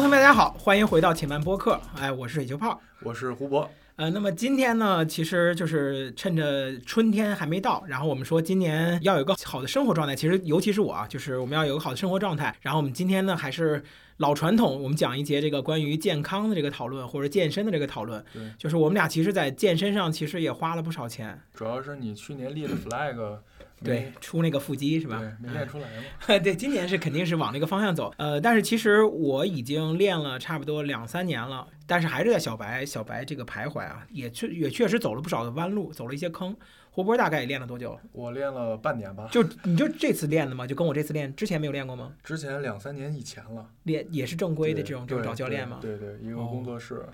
同学们，大家好，欢迎回到且慢播客。哎，我是水球泡，我是胡博。呃，那么今天呢，其实就是趁着春天还没到，然后我们说今年要有个好的生活状态。其实尤其是我啊，就是我们要有个好的生活状态。然后我们今天呢，还是老传统，我们讲一节这个关于健康的这个讨论，或者健身的这个讨论。对，就是我们俩其实，在健身上其实也花了不少钱。主要是你去年立的 flag。对，出那个腹肌是吧？对，没练出来嘛。对，今年是肯定是往那个方向走。呃，但是其实我已经练了差不多两三年了，但是还是在小白小白这个徘徊啊，也确也确实走了不少的弯路，走了一些坑。胡波大概也练了多久？我练了半年吧。就你就这次练的吗？就跟我这次练之前没有练过吗？之前两三年以前了。练也是正规的这种这种找教练吗？对对，一个工作室。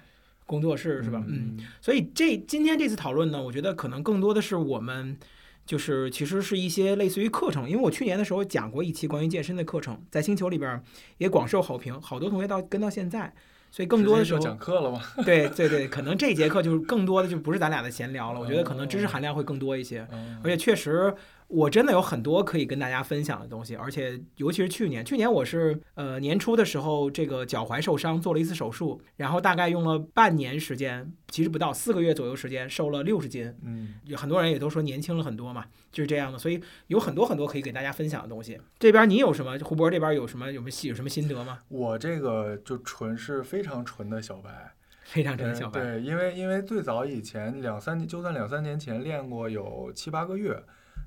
工作室是吧？嗯。所以这今天这次讨论呢，我觉得可能更多的是我们。就是其实是一些类似于课程，因为我去年的时候讲过一期关于健身的课程，在星球里边也广受好评，好多同学到跟到现在，所以更多的时候讲课了吗？对对对，可能这节课就是更多的就不是咱俩的闲聊了，我觉得可能知识含量会更多一些，而且确实。我真的有很多可以跟大家分享的东西，而且尤其是去年，去年我是呃年初的时候，这个脚踝受伤，做了一次手术，然后大概用了半年时间，其实不到四个月左右时间，瘦了六十斤。嗯，有很多人也都说年轻了很多嘛，就是这样的，所以有很多很多可以给大家分享的东西。这边你有什么？胡博这边有什么？有没有有什么心得吗？我这个就纯是非常纯的小白，非常纯的小白。对，因为因为最早以前两三年，就算两三年前练过有七八个月。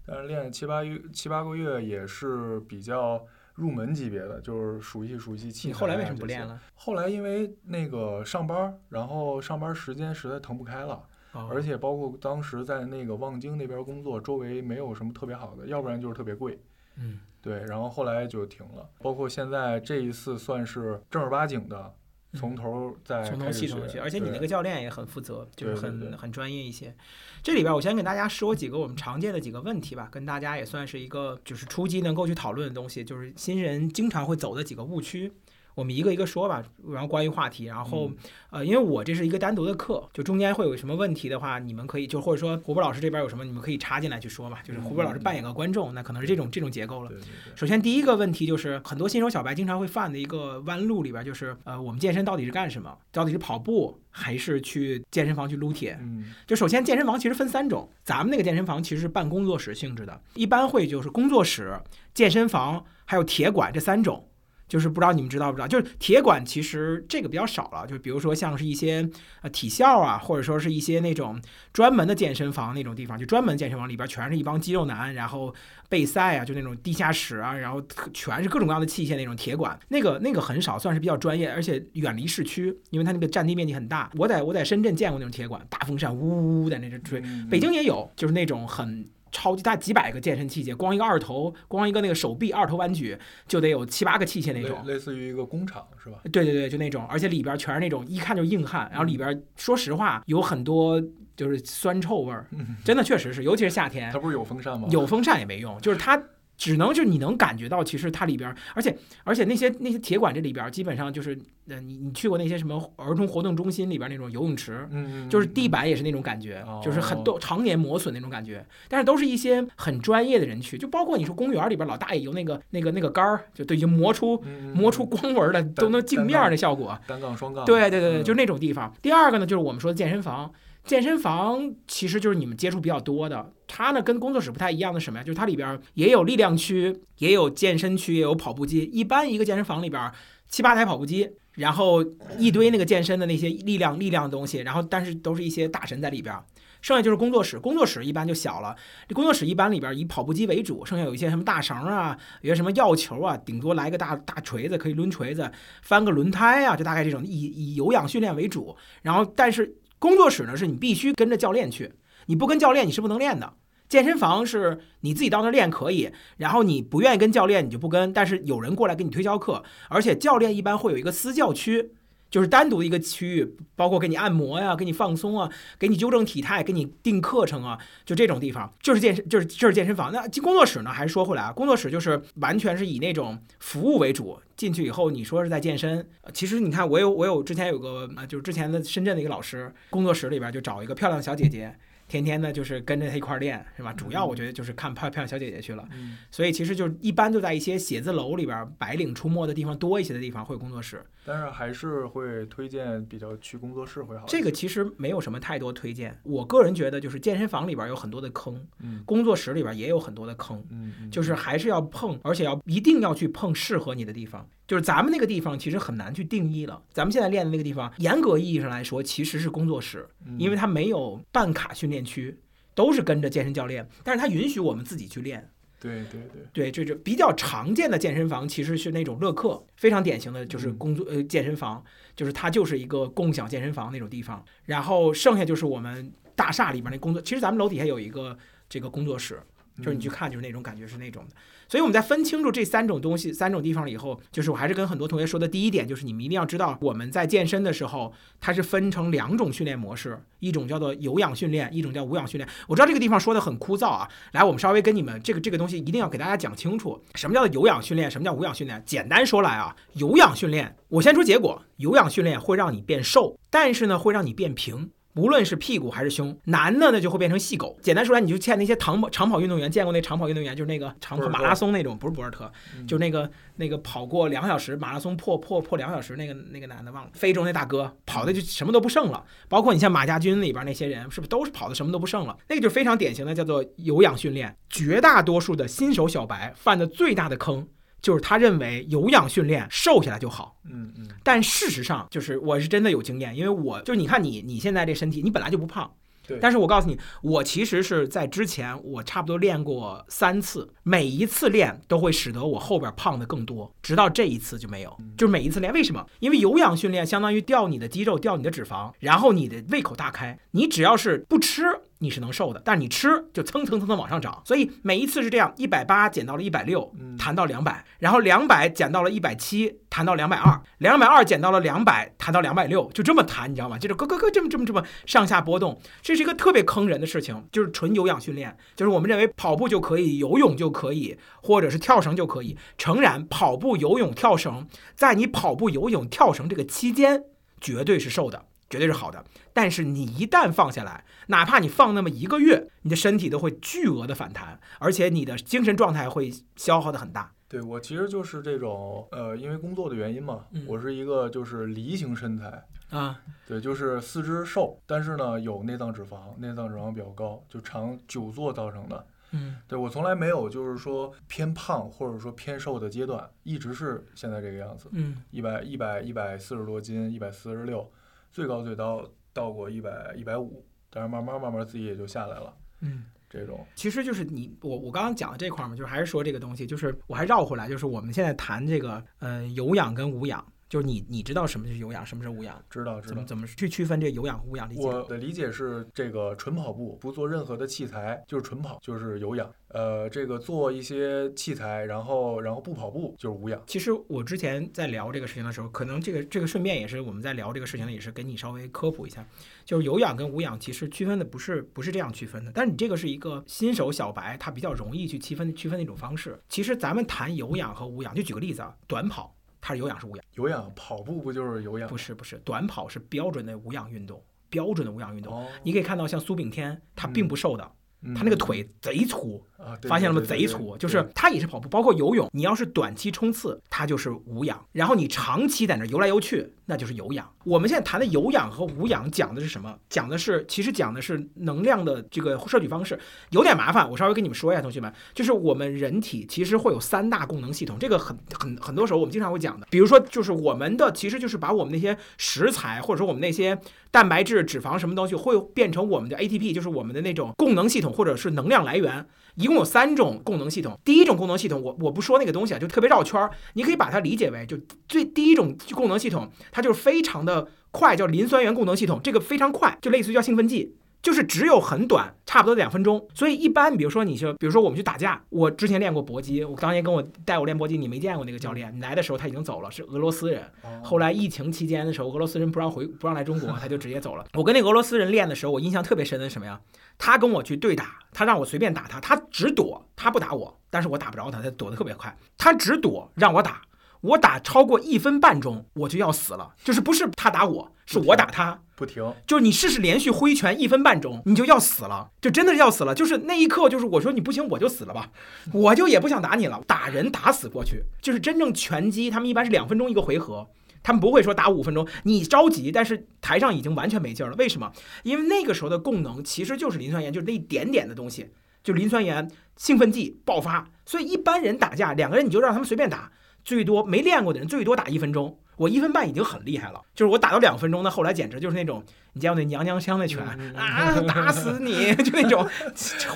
但是练七八月七八个月也是比较入门级别的，就是熟悉熟悉器材。后来为什么不练了？后来因为那个上班，然后上班时间实在腾不开了，而且包括当时在那个望京那边工作，周围没有什么特别好的，要不然就是特别贵。嗯，对，然后后来就停了。包括现在这一次算是正儿八经的。从头再从头系统学，而且你那个教练也很负责，就是很很专业一些。这里边我先给大家说几个我们常见的几个问题吧，跟大家也算是一个就是初级能够去讨论的东西，就是新人经常会走的几个误区。我们一个一个说吧，然后关于话题，然后呃，因为我这是一个单独的课，就中间会有什么问题的话，你们可以就或者说胡波老师这边有什么，你们可以插进来去说嘛，就是胡波老师扮演个观众，那可能是这种这种结构了。首先第一个问题就是很多新手小白经常会犯的一个弯路里边，就是呃，我们健身到底是干什么？到底是跑步还是去健身房去撸铁？嗯，就首先健身房其实分三种，咱们那个健身房其实是办工作室性质的，一般会就是工作室、健身房还有铁馆这三种。就是不知道你们知道不知道，就是铁管其实这个比较少了，就比如说像是一些呃体校啊，或者说是一些那种专门的健身房那种地方，就专门健身房里边全是一帮肌肉男，然后备赛啊，就那种地下室啊，然后全是各种各样的器械那种铁管，那个那个很少，算是比较专业，而且远离市区，因为它那个占地面积很大。我在我在深圳见过那种铁管，大风扇呜呜呜在那这吹，北京也有，就是那种很。超级大几百个健身器械，光一个二头，光一个那个手臂二头弯举就得有七八个器械那种，类似于一个工厂是吧？对对对，就那种，而且里边全是那种一看就硬汉，然后里边说实话有很多就是酸臭味儿，真的确实是，尤其是夏天。它不是有风扇吗？有风扇也没用，就是它。只能就是你能感觉到，其实它里边，而且而且那些那些铁管这里边，基本上就是，呃，你你去过那些什么儿童活动中心里边那种游泳池，嗯就是地板也是那种感觉，就是很多常年磨损那种感觉。但是都是一些很专业的人去，就包括你说公园里边老大爷游那个那个那个杆儿，就都已经磨出磨出光纹了，都能镜面的效果。单杠双杠。对对对对，就是那种地方。第二个呢，就是我们说的健身房。健身房其实就是你们接触比较多的，它呢跟工作室不太一样的什么呀？就是它里边也有力量区，也有健身区，也有跑步机。一般一个健身房里边七八台跑步机，然后一堆那个健身的那些力量力量的东西，然后但是都是一些大神在里边。剩下就是工作室，工作室一般就小了。这工作室一般里边以跑步机为主，剩下有一些什么大绳啊，有些什么药球啊，顶多来个大大锤子可以抡锤子，翻个轮胎啊，就大概这种以以有氧训练为主。然后但是。工作室呢，是你必须跟着教练去，你不跟教练你是不能练的。健身房是你自己到那练可以，然后你不愿意跟教练你就不跟，但是有人过来给你推销课，而且教练一般会有一个私教区。就是单独的一个区域，包括给你按摩呀，给你放松啊，给你纠正体态，给你定课程啊，就这种地方，就是健身，就是就是健身房。那进工作室呢？还是说回来啊？工作室就是完全是以那种服务为主。进去以后，你说是在健身，其实你看，我有我有之前有个，就是之前的深圳的一个老师，工作室里边就找一个漂亮小姐姐。天天呢就是跟着他一块儿练，是吧？主要我觉得就是看漂漂亮小姐姐去了。嗯，所以其实就一般就在一些写字楼里边儿白领出没的地方多一些的地方会有工作室。但是还是会推荐比较去工作室会好。这个其实没有什么太多推荐，我个人觉得就是健身房里边儿有很多的坑，嗯工作室里边儿也有很多的坑。嗯嗯，就是还是要碰，而且要一定要去碰适合你的地方。就是咱们那个地方其实很难去定义了。咱们现在练的那个地方，严格意义上来说其实是工作室，嗯因为它没有办卡训练区，都是跟着健身教练，但是它允许我们自己去练。对对对，对，这就比较常见的健身房其实是那种乐客，非常典型的就是嗯工作呃健身房，就是它就是一个共享健身房那种地方。然后剩下就是我们大厦里边那工作，其实咱们楼底下有一个这个工作室，就是你去嗯看，就是那种感觉是那种的。所以我们在分清楚这三种东西、三种地方了以后，就是我还是跟很多同学说的第一点，就是你们一定要知道，我们在健身的时候，它是分成两种训练模式，一种叫做有氧训练，一种叫无氧训练。我知道这个地方说的很枯燥啊，来，我们稍微跟你们这个这个东西一定要给大家讲清楚，什么叫做有氧训练，什么叫无氧训练。简单说来啊，有氧训练，我先说结果，有氧训练会让你变瘦，但是呢，会让你变平。无论是屁股还是胸，男的呢就会变成细狗。简单说来，你就见那些长跑长跑运动员，见过那长跑运动员，就是那个长跑马拉松那种，不是博尔特，嗯就那个那个跑过两小时马拉松破破破两小时那个那个男的忘了，非洲那大哥跑的就什么都不剩了。包括你像马家军里边那些人，是不是都是跑的什么都不剩了？那个就非常典型的叫做有氧训练。绝大多数的新手小白犯的最大的坑。就是他认为有氧训练瘦下来就好，嗯嗯但事实上就是我是真的有经验，因为我就是你看你你现在这身体，你本来就不胖，对但是我告诉你，我其实是在之前我差不多练过三次，每一次练都会使得我后边胖的更多，直到这一次就没有，就是每一次练，为什么？因为有氧训练相当于掉你的肌肉，掉你的脂肪，然后你的胃口大开，你只要是不吃。你是能瘦的，但是你吃就蹭蹭蹭蹭往上涨，所以每一次是这样，一百八减到了一百六，嗯弹到两百，然后两百减到了一百七，弹到两百二，两百二减到了两百，弹到两百六，就这么弹，你知道吗？就是咯咯咯这么这么这么上下波动，这是一个特别坑人的事情，就是纯有氧训练，就是我们认为跑步就可以，游泳就可以，或者是跳绳就可以。诚然，跑步、游泳、跳绳，在你跑步、游泳、跳绳这个期间，绝对是瘦的。绝对是好的，但是你一旦放下来，哪怕你放那么一个月，你的身体都会巨额的反弹，而且你的精神状态会消耗的很大。对我其实就是这种呃，因为工作的原因嘛，嗯我是一个就是梨形身材，啊，对，就是四肢瘦，但是呢有内脏脂肪，内脏脂肪比较高，就长久坐造成的。嗯对我从来没有就是说偏胖或者说偏瘦的阶段，一直是现在这个样子，嗯一百一百一百四十多斤，一百四十六，最高最高到过一百一百五，但是慢慢慢慢自己也就下来了，嗯。这种其实就是你我我刚刚讲的这块嘛，就是还是说这个东西，就是我还绕回来，就是我们现在谈这个呃有氧跟无氧，就是你你知道什么是有氧，什么是无氧，知道知道怎么。怎么去区分这有氧和无氧理解？我的理解是，这个纯跑步不做任何的器材就是纯跑，就是有氧。呃，这个做一些器材，然后然后不跑步就是无氧。其实我之前在聊这个事情的时候，可能这个这个顺便也是我们在聊这个事情，也是给你稍微科普一下，就是有氧跟无氧其实区分的不是不是这样区分的，但是你这个是一个新手小白，他比较容易去区分区分的一种方式。其实咱们谈有氧和无氧，就举个例子啊，短跑它是有氧是无氧？有氧跑步不就是有氧不？是不是，短跑是标准的无氧运动，标准的无氧运动。哦，你可以看到像苏炳添，他并不瘦的，嗯他那个腿贼粗，发现了吗？贼粗，就是他也是跑步，包括游泳。你要是短期冲刺，它就是无氧；然后你长期在那游来游去，那就是有氧。我们现在谈的有氧和无氧讲的是什么？讲的是其实讲的是能量的这个摄取方式，有点麻烦。我稍微跟你们说一下，同学们，就是我们人体其实会有三大功能系统，这个很很很多时候我们经常会讲的。比如说，就是我们的其实就是把我们那些食材，或者说我们那些蛋白质、脂肪什么东西，会变成我们的 ATP，就是我们的那种功能系统或者是能量来源。一共有三种功能系统。第一种功能系统，我我不说那个东西啊，就特别绕圈儿。你可以把它理解为，就最第一种功能系统，它就是非常的快，叫磷酸原功能系统。这个非常快，就类似于叫兴奋剂。就是只有很短，差不多两分钟。所以一般，比如说你就，比如说我们去打架，我之前练过搏击，我当年跟我带我练搏击，你没见过那个教练，你来的时候他已经走了，是俄罗斯人。哦后来疫情期间的时候，俄罗斯人不让回不让来中国，他就直接走了。我跟那个俄罗斯人练的时候，我印象特别深的是什么呀？他跟我去对打，他让我随便打他，他只躲，他不打我，但是我打不着他，他躲得特别快，他只躲让我打。我打超过一分半钟我就要死了，就是不是他打我，是我打他。不停，就是你试试连续挥拳一分半钟，你就要死了，就真的是要死了。就是那一刻，就是我说你不行，我就死了吧，我就也不想打你了，打人打死过去。就是真正拳击，他们一般是两分钟一个回合，他们不会说打五分钟。你着急，但是台上已经完全没劲儿了。为什么？因为那个时候的供能其实就是磷酸盐，就是那一点点的东西，就磷酸盐兴奋剂爆发。所以一般人打架，两个人你就让他们随便打，最多没练过的人最多打一分钟。我一分半已经很厉害了，就是我打到两分钟，那后来简直就是那种，你见过那娘娘腔那拳啊，打死你，就那种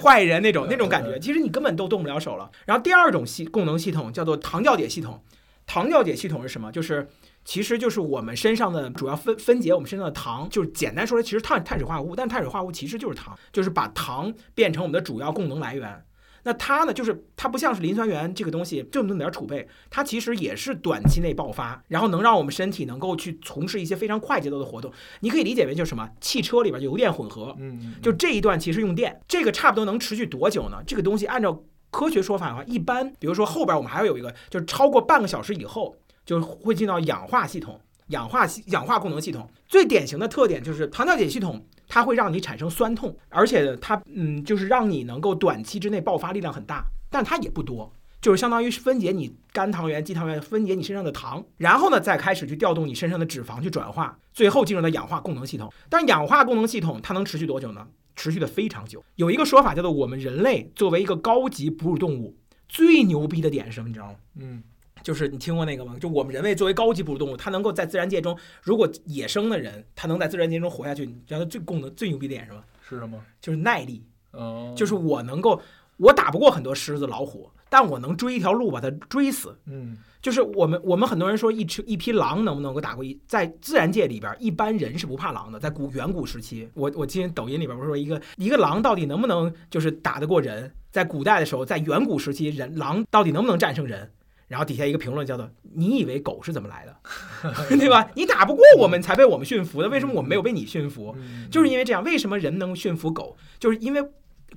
坏人那种那种感觉，其实你根本都动不了手了。然后第二种系供能系统叫做糖酵解系统，糖酵解系统是什么？就是其实就是我们身上的主要分分解我们身上的糖，就是简单说来，其实碳碳水化合物，但碳水化合物其实就是糖，就是把糖变成我们的主要供能来源。那它呢，就是它不像是磷酸盐这个东西这么点储备，它其实也是短期内爆发，然后能让我们身体能够去从事一些非常快节奏的活动。你可以理解为就是什么，汽车里边油电混合，嗯，就这一段其实用电，这个差不多能持续多久呢？这个东西按照科学说法的话，一般比如说后边我们还要有一个，就是超过半个小时以后就会进到氧化系统，氧化系氧化功能系统。最典型的特点就是糖酵解系统。它会让你产生酸痛，而且它嗯，就是让你能够短期之内爆发力量很大，但它也不多，就是相当于分解你肝糖原、肌糖原，分解你身上的糖，然后呢再开始去调动你身上的脂肪去转化，最后进入到氧化功能系统。但氧化功能系统它能持续多久呢？持续的非常久。有一个说法叫做我们人类作为一个高级哺乳动物，最牛逼的点是什么？你知道吗？嗯。就是你听过那个吗？就我们人类作为高级哺乳动物，它能够在自然界中，如果野生的人，他能在自然界中活下去，你知道它最功能最牛逼的点是什么？是什么？就是耐力。哦。就是我能够，我打不过很多狮子、老虎，但我能追一条路把它追死。嗯。就是我们我们很多人说一只一匹狼能不能够打过一，在自然界里边，一般人是不怕狼的。在古远古时期，我我今天抖音里边不是说一个一个狼到底能不能就是打得过人？在古代的时候，在远古时期，人狼到底能不能战胜人？然后底下一个评论叫做：“你以为狗是怎么来的，对吧？你打不过我们才被我们驯服的，为什么我们没有被你驯服？就是因为这样。为什么人能驯服狗？就是因为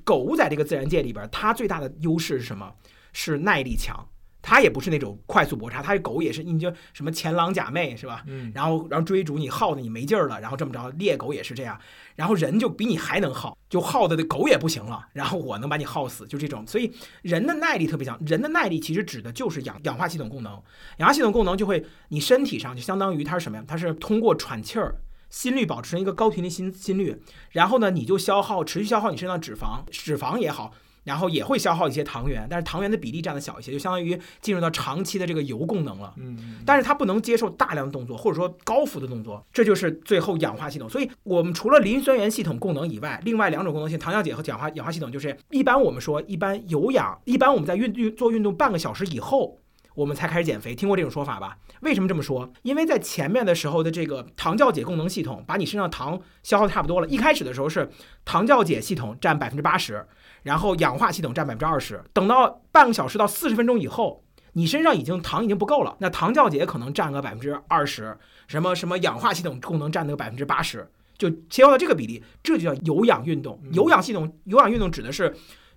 狗在这个自然界里边，它最大的优势是什么？是耐力强。”它也不是那种快速搏杀，它狗也是，你就什么前狼假寐是吧？嗯，然后然后追逐你耗的你没劲儿了，然后这么着，猎狗也是这样，然后人就比你还能耗，就耗的那狗也不行了，然后我能把你耗死，就这种，所以人的耐力特别强，人的耐力其实指的就是氧氧化系统功能，氧化系统功能就会你身体上就相当于它是什么呀？它是通过喘气儿，心率保持一个高频率心心率，然后呢你就消耗持续消耗你身上脂肪，脂肪也好。然后也会消耗一些糖原，但是糖原的比例占的小一些，就相当于进入到长期的这个油功能了。嗯，但是它不能接受大量的动作，或者说高幅的动作，这就是最后氧化系统。所以我们除了磷酸盐系统功能以外，另外两种功能性，糖酵解和氧化氧化系统，就是一般我们说一般有氧，一般我们在运运做运动半个小时以后，我们才开始减肥。听过这种说法吧？为什么这么说？因为在前面的时候的这个糖酵解功能系统，把你身上糖消耗的差不多了。一开始的时候是糖酵解系统占百分之八十。然后氧化系统占百分之二十，等到半个小时到四十分钟以后，你身上已经糖已经不够了，那糖酵解可能占个百分之二十，什么什么氧化系统功能占那个百分之八十，就切换到这个比例，这就叫有氧运动。有氧系统有氧运动指的是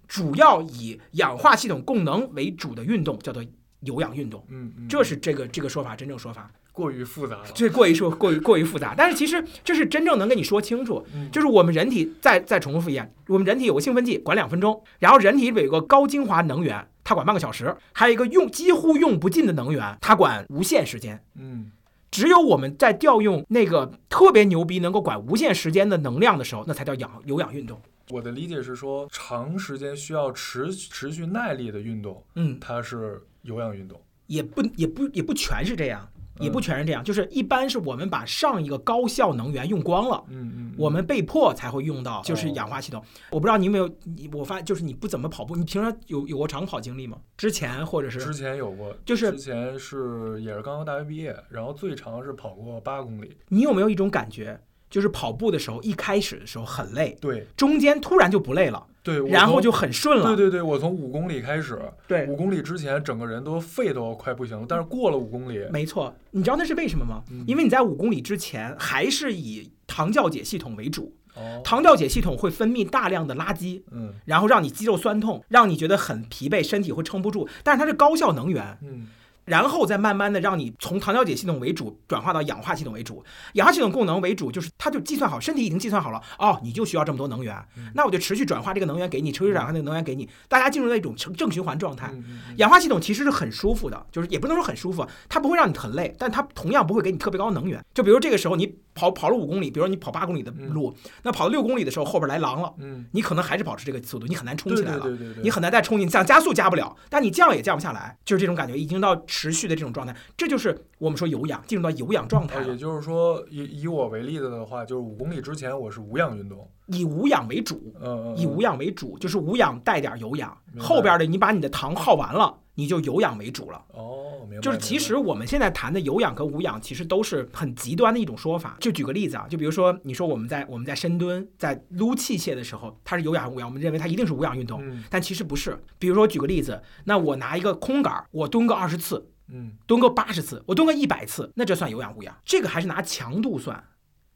主要以氧化系统功能为主的运动，叫做有氧运动。嗯，这是这个这个说法真正说法。过于复杂了，这过于说过于过于复杂，但是其实这是真正能跟你说清楚，就是我们人体再再重复一遍，我们人体有个兴奋剂管两分钟，然后人体里有个高精华能源，它管半个小时，还有一个用几乎用不尽的能源，它管无限时间。嗯，只有我们在调用那个特别牛逼能够管无限时间的能量的时候，那才叫氧有氧运动。我的理解是说，长时间需要持持续耐力的运动，嗯，它是有氧运动，也不也不也不全是这样。也不全是这样，就是一般是我们把上一个高效能源用光了，嗯嗯，我们被迫才会用到就是氧化系统。我不知道你有没有，我发就是你不怎么跑步，你平常有有过长跑经历吗？之前或者是之前有过，就是之前是也是刚刚大学毕业，然后最长是跑过八公里。你有没有一种感觉，就是跑步的时候一开始的时候很累，对，中间突然就不累了。对，然后就很顺了。对对对，我从五公里开始，对，五公里之前整个人都肺都快不行了，但是过了五公里，没错，你知道那是为什么吗？因为你在五公里之前还是以糖酵解系统为主，糖酵解系统会分泌大量的垃圾，嗯，然后让你肌肉酸痛，让你觉得很疲惫，身体会撑不住，但是它是高效能源，嗯。然后再慢慢的让你从糖调节系统为主转化到氧化系统为主。氧化系统供能为主，就是它就计算好，身体已经计算好了，哦，你就需要这么多能源，那我就持续转化这个能源给你，持续转化那个能源给你，大家进入到一种正正循环状态。氧化系统其实是很舒服的，就是也不能说很舒服，它不会让你很累，但它同样不会给你特别高的能源。就比如这个时候你跑跑了五公里，比如说你跑八公里的路，那跑到六公里的时候后边来狼了，嗯，你可能还是保持这个速度，你很难冲起来了。对对对对，你很难再冲进，想加速加不了，但你降也降不下来，就是这种感觉，已经到持续的这种状态，这就是我们说有氧，进入到有氧状态呃，也，就是说，以以我为例子的话，就是五公里之前我是无氧运动，以无氧为主，以无氧为主，就是无氧带点有氧，后边的你把你的糖耗完了，你就有氧为主了。哦，明白，就是其实我们现在谈的有氧和无氧，其实都是很极端的一种说法。就举个例子啊，就比如说你说我们在我们在深蹲、在撸器械的时候，它是有氧无氧？我们认为它一定是无氧运动，嗯但其实不是。比如说举个例子，那我拿一个空杆儿，我蹲个二十次，嗯蹲个八十次，我蹲个一百次，那这算有氧无氧？这个还是拿强度算，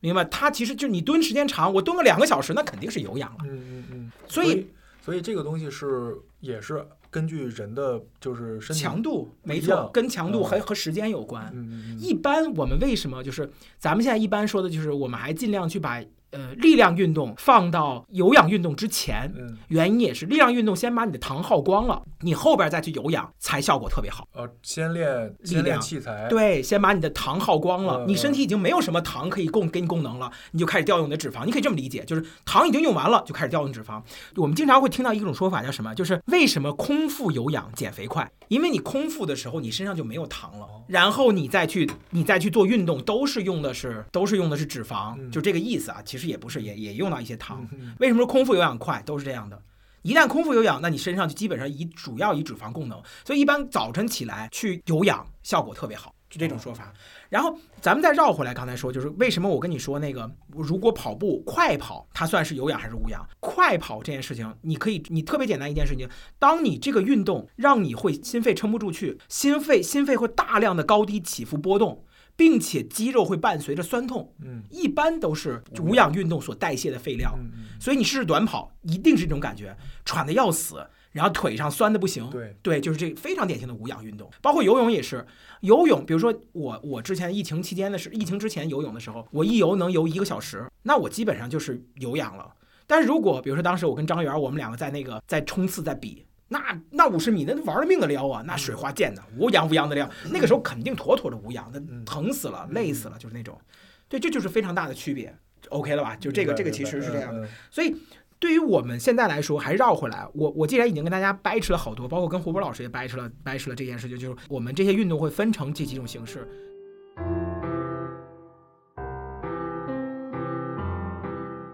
明白？它其实就你蹲时间长，我蹲个两个小时，那肯定是有氧了。嗯嗯嗯，所以所以这个东西是也是根据人的就是身体强度没错，跟强度还和和时间有关。一般我们为什么就是咱们现在一般说的就是我们还尽量去把呃力量运动放到有氧运动之前，嗯原因也是力量运动先把你的糖耗光了，你后边再去有氧才效果特别好。呃，先练力先练量器材，对，先把你的糖耗光了，嗯你身体已经没有什么糖可以供给你供能了，你就开始调用你的脂肪。你可以这么理解，就是糖已经用完了，就开始调用脂肪。我们经常会听到一种说法叫什么？就是为什么空腹有氧减肥快？因为你空腹的时候，你身上就没有糖了，然后你再去你再去做运动，都是用的是都是用的是脂肪，嗯就这个意思啊。其实也不是，也也用到一些糖。嗯为什么说空腹有氧快？都是这样的。一旦空腹有氧，那你身上就基本上以主要以脂肪供能，所以一般早晨起来去有氧效果特别好，就这种说法。然后咱们再绕回来，刚才说就是为什么我跟你说那个，如果跑步快跑，它算是有氧还是无氧？快跑这件事情，你可以，你特别简单一件事情，当你这个运动让你会心肺撑不住去，心肺心肺会大量的高低起伏波动，并且肌肉会伴随着酸痛，嗯一般都是无氧运动所代谢的废料。嗯嗯，所以你试试短跑，一定是这种感觉，喘的要死，然后腿上酸的不行。对，对，就是这非常典型的无氧运动，包括游泳也是。游泳，比如说我我之前疫情期间的是疫情之前游泳的时候，我一游能游一个小时，那我基本上就是有氧了。但是如果比如说当时我跟张元我们两个在那个在冲刺在比，那那五十米那玩了命的撩啊，那水花溅的无氧无氧的撩，那个时候肯定妥妥的无氧，那嗯疼死了，累死了，就是那种。对，这就是非常大的区别。OK 了吧？就这个这个其实是这样的。的，所以对于我们现在来说，还绕回来，我我既然已经跟大家掰扯了好多，包括跟胡波老师也掰扯了掰扯了这件事情，就是我们这些运动会分成这几种形式。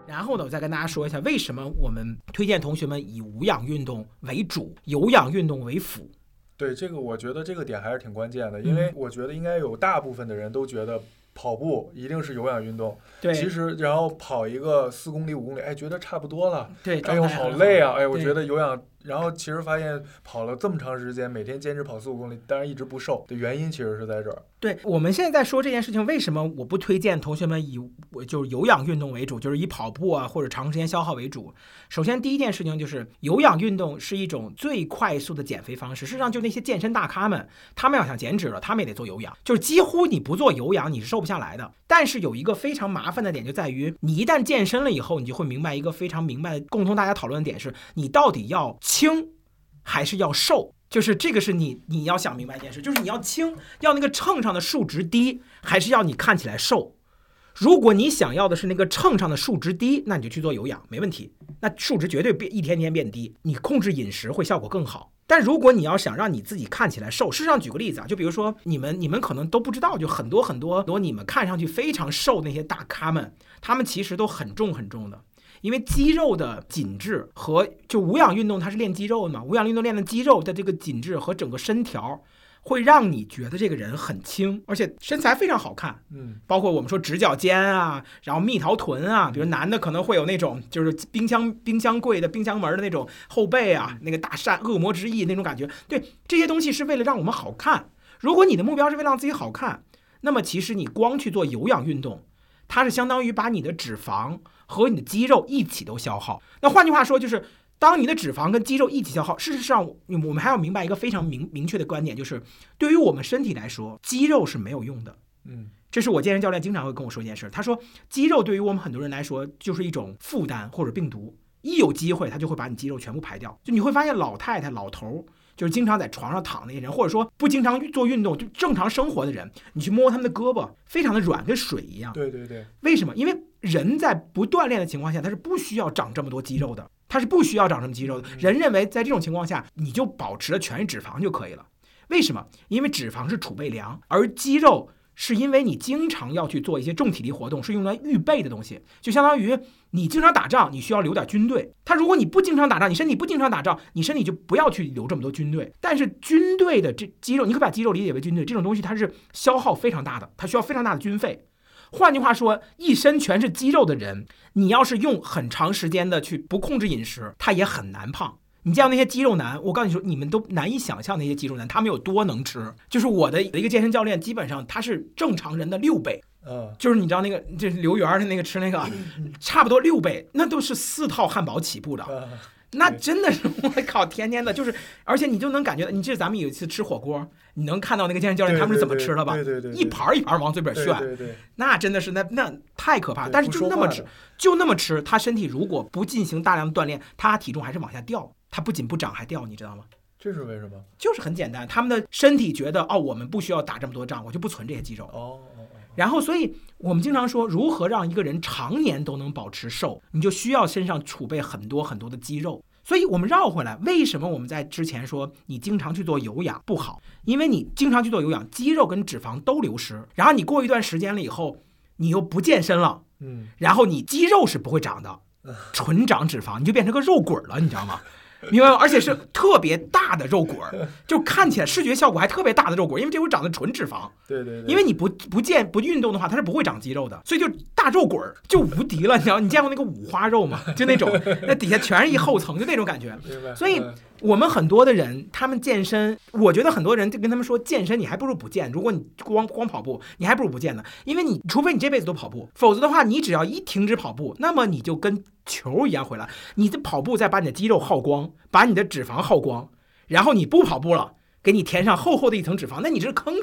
然后呢，我再跟大家说一下，为什么我们推荐同学们以无氧运动为主，有氧运动为辅。对这个，我觉得这个点还是挺关键的，嗯因为我觉得应该有大部分的人都觉得跑步一定是有氧运动，对，其实然后跑一个四公里、五公里，哎，觉得差不多了，对，哎呦好累啊，哎，我觉得有氧，然后其实发现跑了这么长时间，每天坚持跑四五公里，但是一直不瘦的原因其实是在这儿。对，我们现在在说这件事情，为什么我不推荐同学们以我就是有氧运动为主，就是以跑步啊或者长时间消耗为主？首先，第一件事情就是有氧运动是一种最快速的减肥方式。事实上，就那些健身大咖们，他们要想减脂了，他们也得做有氧，就是几乎你不做有氧，你是瘦不下来的。但是有一个非常麻烦的点，就在于你一旦健身了以后，你就会明白一个非常明白共同大家讨论的点是，你到底要轻还是要瘦？就是这个是你你要想明白一件事，就是你要轻，要那个秤上的数值低，还是要你看起来瘦？如果你想要的是那个秤上的数值低，那你就去做有氧，没问题。那数值绝对变一天天变低，你控制饮食会效果更好。但如果你要想让你自己看起来瘦，事实上举个例子啊，就比如说你们你们可能都不知道，就很多很多很多你们看上去非常瘦那些大咖们，他们其实都很重很重的。因为肌肉的紧致和就无氧运动，它是练肌肉的嘛，无氧运动练的肌肉的这个紧致和整个身条，会让你觉得这个人很轻，而且身材非常好看。嗯包括我们说直角肩啊，然后蜜桃臀啊，比如男的可能会有那种就是冰箱冰箱柜的冰箱门的那种后背啊，那个大扇恶魔之翼那种感觉。对，这些东西是为了让我们好看。如果你的目标是为了让自己好看，那么其实你光去做有氧运动，它是相当于把你的脂肪和你的肌肉一起都消耗。那换句话说，就是当你的脂肪跟肌肉一起消耗，事实上，我们还要明白一个非常明明确的观点，就是对于我们身体来说，肌肉是没有用的。嗯这是我健身教练经常会跟我说一件事，他说肌肉对于我们很多人来说就是一种负担或者病毒，一有机会他就会把你肌肉全部排掉。就你会发现老太太、老头儿，就是经常在床上躺那些人，或者说不经常做运动就正常生活的人，你去摸他们的胳膊，非常的软，跟水一样。对对对，为什么？因为人在不锻炼的情况下，他是不需要长这么多肌肉的，他是不需要长什么肌肉的。人认为在这种情况下，你就保持了全是脂肪就可以了。为什么？因为脂肪是储备粮，而肌肉是因为你经常要去做一些重体力活动，是用来预备的东西，就相当于你经常打仗，你需要留点军队。他如果你不经常打仗，你身体不经常打仗，你身体就不要去留这么多军队。但是军队的这肌肉，你可以把肌肉理解为军队这种东西，它是消耗非常大的，它需要非常大的军费。换句话说，一身全是肌肉的人，你要是用很长时间的去不控制饮食，他也很难胖。你见到那些肌肉男，我告诉你说，你们都难以想象那些肌肉男他们有多能吃。就是我的一个健身教练，基本上他是正常人的六倍，嗯就是你知道那个就是刘源儿的那个吃那个，差不多六倍，那都是四套汉堡起步的。啊那真的是我靠，天天的，就是，而且你就能感觉到，你记得咱们有一次吃火锅，你能看到那个健身教练他们是怎么吃的吧？对对对，一盘儿一盘儿往嘴边炫，对对，那真的是那那太可怕。但是就那么吃就那么吃，他身体如果不进行大量的锻炼，他体重还是往下掉，他不仅不长还掉，你知道吗？这是为什么？就是很简单，他们的身体觉得哦，我们不需要打这么多仗，我就不存这些肌肉。哦哦哦，然后，所以我们经常说，如何让一个人常年都能保持瘦，你就需要身上储备很多很多的肌肉。所以我们绕回来，为什么我们在之前说你经常去做有氧不好？因为你经常去做有氧，肌肉跟脂肪都流失，然后你过一段时间了以后，你又不健身了，嗯然后你肌肉是不会长的，纯长脂肪，你就变成个肉滚儿了，你知道吗？明白吗？而且是特别大的肉滚儿，就看起来视觉效果还特别大的肉滚儿，因为这会长的纯脂肪。对对对，因为你不不健不运动的话，它是不会长肌肉的，所以就大肉滚儿就无敌了。你知道，你见过那个五花肉吗？就那种，那底下全是一厚层，就那种感觉。明白，所以嗯我们很多的人，他们健身，我觉得很多人就跟他们说，健身你还不如不健。如果你光光跑步，你还不如不健呢，因为你除非你这辈子都跑步，否则的话，你只要一停止跑步，那么你就跟球一样回来，你的跑步再把你的肌肉耗光，把你的脂肪耗光，然后你不跑步了，给你填上厚厚的一层脂肪，那你这是坑，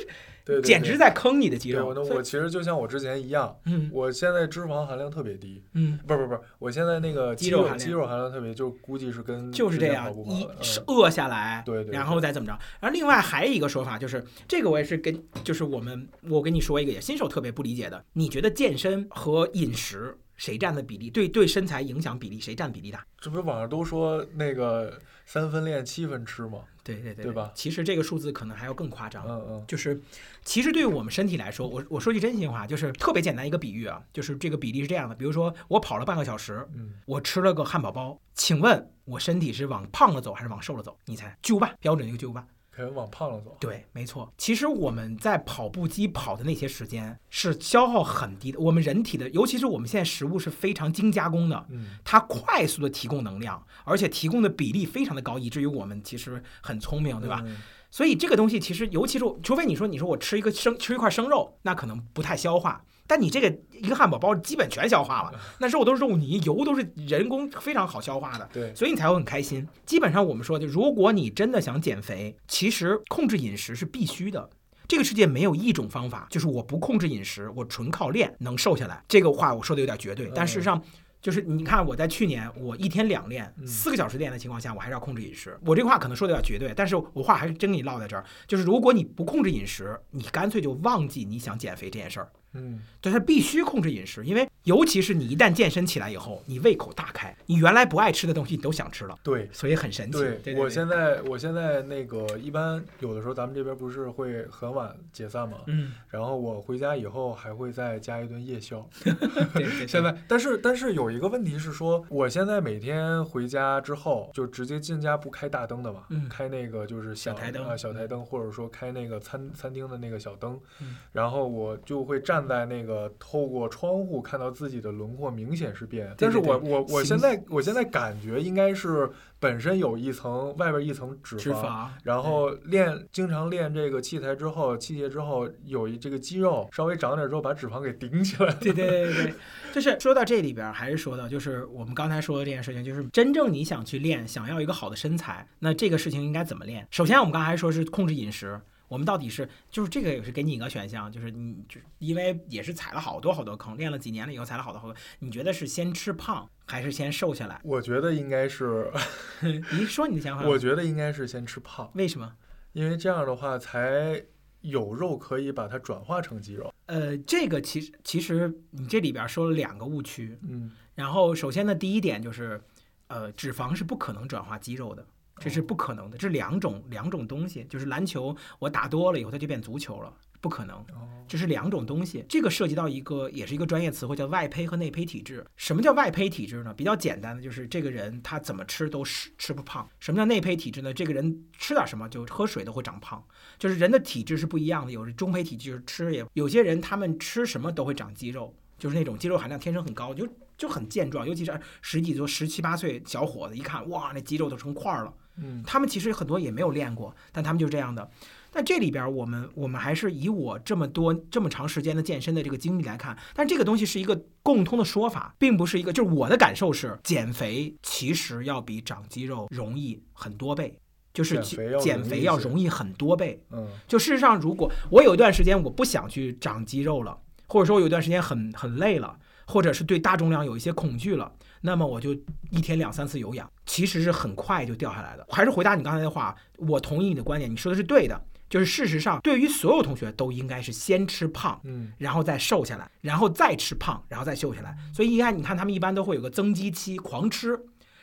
对对简直在坑你的肌肉。对我那我其实就像我之前一样，嗯我现在脂肪含量特别低，嗯，不是不是不，我现在那个肌肉含量肌肉含量特别，就估计是跟就是这样一饿下来，对对然后再怎么着。然后另外还有一个说法，就是这个我也是跟，就是我们我跟你说一个也新手特别不理解的，你觉得健身和饮食谁占的比例，对对身材影响比例谁占比例大？这不是网上都说那个三分练七分吃嘛？对对对对吧其实这个数字可能还要更夸张。嗯嗯就是，其实对于我们身体来说，我我说句真心话，就是特别简单一个比喻啊，就是这个比例是这样的，比如说我跑了半个小时，嗯，我吃了个汉堡包，请问我身体是往胖了走还是往瘦了走？你猜？巨无霸，标准一个巨无霸。可能往胖了走。对，没错。其实我们在跑步机跑的那些时间是消耗很低的。我们人体的，尤其是我们现在食物是非常精加工的，嗯它快速的提供能量，而且提供的比例非常的高，以至于我们其实很聪明，对吧？嗯所以这个东西其实，尤其是我除非你说你说我吃一个生吃一块生肉，那可能不太消化。但你这个一个汉堡包基本全消化了，那肉都是肉泥，油都是人工非常好消化的。对，所以你才会很开心。基本上我们说的，如果你真的想减肥，其实控制饮食是必须的。这个世界没有一种方法，就是我不控制饮食，我纯靠练能瘦下来。这个话我说的有点绝对，但事实上。就是你看我在去年我一天两练嗯四个小时练的情况下，我还是要控制饮食。我这个话可能说的有点绝对，但是我话还是真给你唠在这儿。就是如果你不控制饮食，你干脆就忘记你想减肥这件事儿。嗯对，他必须控制饮食，因为尤其是你一旦健身起来以后，你胃口大开，你原来不爱吃的东西你都想吃了。对。所以很神奇。对，对我现在我现在那个一般有的时候咱们这边不是会很晚解散吗，嗯，然后我回家以后还会再加一顿夜宵。现在，但是但是有一个问题是说，我现在每天回家之后就直接进家不开大灯的嘛，嗯开那个就是小小台灯啊小台灯，或者说开那个餐餐厅的那个小灯，嗯然后我就会站现在那个透过窗户看到自己的轮廓明显是变，但是我我我现在我现在感觉应该是本身有一层外边一层脂脂肪，然后练经常练这个器材之后，器械之后有一这个肌肉稍微长点之后，把脂肪给顶起来。对对对对对，就是说到这里边儿，还是说到就是我们刚才说的这件事情，就是真正你想去练，想要一个好的身材，那这个事情应该怎么练？首先我们刚才说是控制饮食。我们到底是就是这个也是给你一个选项，就是你就因为也是踩了好多好多坑，练了几年了以后踩了好多好多，你觉得是先吃胖还是先瘦下来？我觉得应该是，你说你的想法。我觉得应该是先吃胖，为什么？因为这样的话才有肉可以把它转化成肌肉。呃，这个其实其实你这里边说了两个误区，嗯，然后首先呢，第一点就是，呃，脂肪是不可能转化肌肉的，这是不可能的，这是两种两种东西。就是篮球我打多了以后，它就变足球了，不可能。哦，这是两种东西，这个涉及到一个也是一个专业词汇，叫外胚和内胚体质。什么叫外胚体质呢？比较简单的就是这个人他怎么吃都吃吃不胖。什么叫内胚体质呢？这个人吃点什么就喝水都会长胖。就是人的体质是不一样的，有中胚体质就是吃也，有些人他们吃什么都会长肌肉，就是那种肌肉含量天生很高，就就很健壮，尤其是十几岁、十七八岁小伙子，一看哇，那肌肉都成块儿了。嗯，他们其实很多也没有练过，但他们就是这样的。但这里边儿我们我们还是以我这么多这么长时间的健身的这个经历来看，但这个东西是一个共通的说法，并不是一个就是我的感受是，减肥其实要比长肌肉容易很多倍，就是其减肥要容易很多倍。嗯，就事实上，如果我有一段时间我不想去长肌肉了，或者说有一段时间很很累了，或者是对大重量有一些恐惧了，那么我就一天两三次有氧，其实是很快就掉下来的。还是回答你刚才的话，我同意你的观点，你说的是对的。就是事实上，对于所有同学都应该是先吃胖，嗯，然后再瘦下来，然后再吃胖，然后再瘦下来。所以你看，你看他们一般都会有个增肌期，狂吃，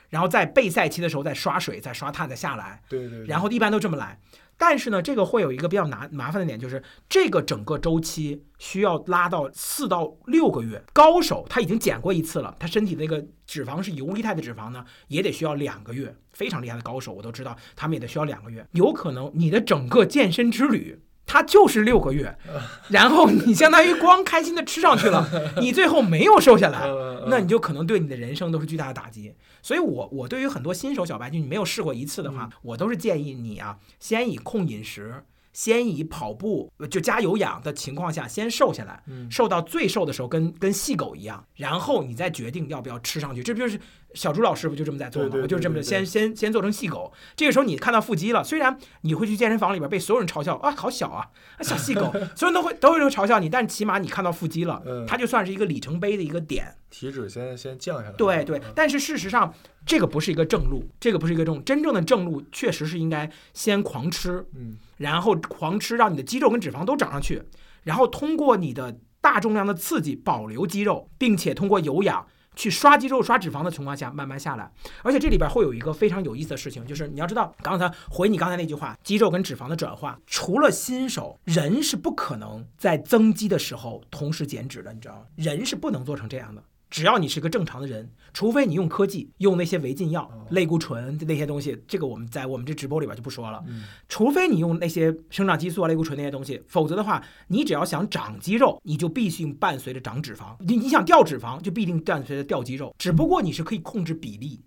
然后在备赛期的时候再刷水、再刷碳、再下来。对对对，然后一般都这么来。但是呢，这个会有一个比较难麻烦的点，就是这个整个周期需要拉到四到六个月。高手他已经减过一次了，他身体那个脂肪是游离态的脂肪呢，也得需要两个月。非常厉害的高手我都知道，他们也得需要两个月。有可能你的整个健身之旅。它就是六个月，然后你相当于光开心的吃上去了，你最后没有瘦下来，嗯那你就可能对你的人生都是巨大的打击。所以我我对于很多新手小白，就你没有试过一次的话，我都是建议你啊，先以控饮食，先以跑步就加有氧的情况下先瘦下来，嗯瘦到最瘦的时候跟跟细狗一样，然后你再决定要不要吃上去。这不就是小朱老师不就这么在做吗？我就这么先先先做成细狗。这个时候你看到腹肌了，虽然你会去健身房里边被所有人嘲笑啊，好小啊，啊小细狗，所有人都会都会嘲笑你，但起码你看到腹肌了，嗯它就算是一个里程碑的一个点。体脂先先降下来。对对，但是事实上，这个不是一个正路，这个不是一个正真正的正路，确实是应该先狂吃，嗯，然后狂吃，让你的肌肉跟脂肪都长上去，然后通过你的大重量的刺激保留肌肉，并且通过有氧去刷肌肉、刷脂肪的情况下慢慢下来。而且这里边会有一个非常有意思的事情，就是你要知道，刚才回你刚才那句话，肌肉跟脂肪的转化，除了新手，人是不可能在增肌的时候同时减脂的，你知道吗？人是不能做成这样的。只要你是个正常的人，除非你用科技，用那些违禁药、类固醇那些东西，这个我们在我们这直播里边就不说了。嗯除非你用那些生长激素啊、类固醇那些东西，否则的话，你只要想长肌肉，你就必须伴随着长脂肪。你你想掉脂肪，就必定伴随着掉肌肉。只不过你是可以控制比例，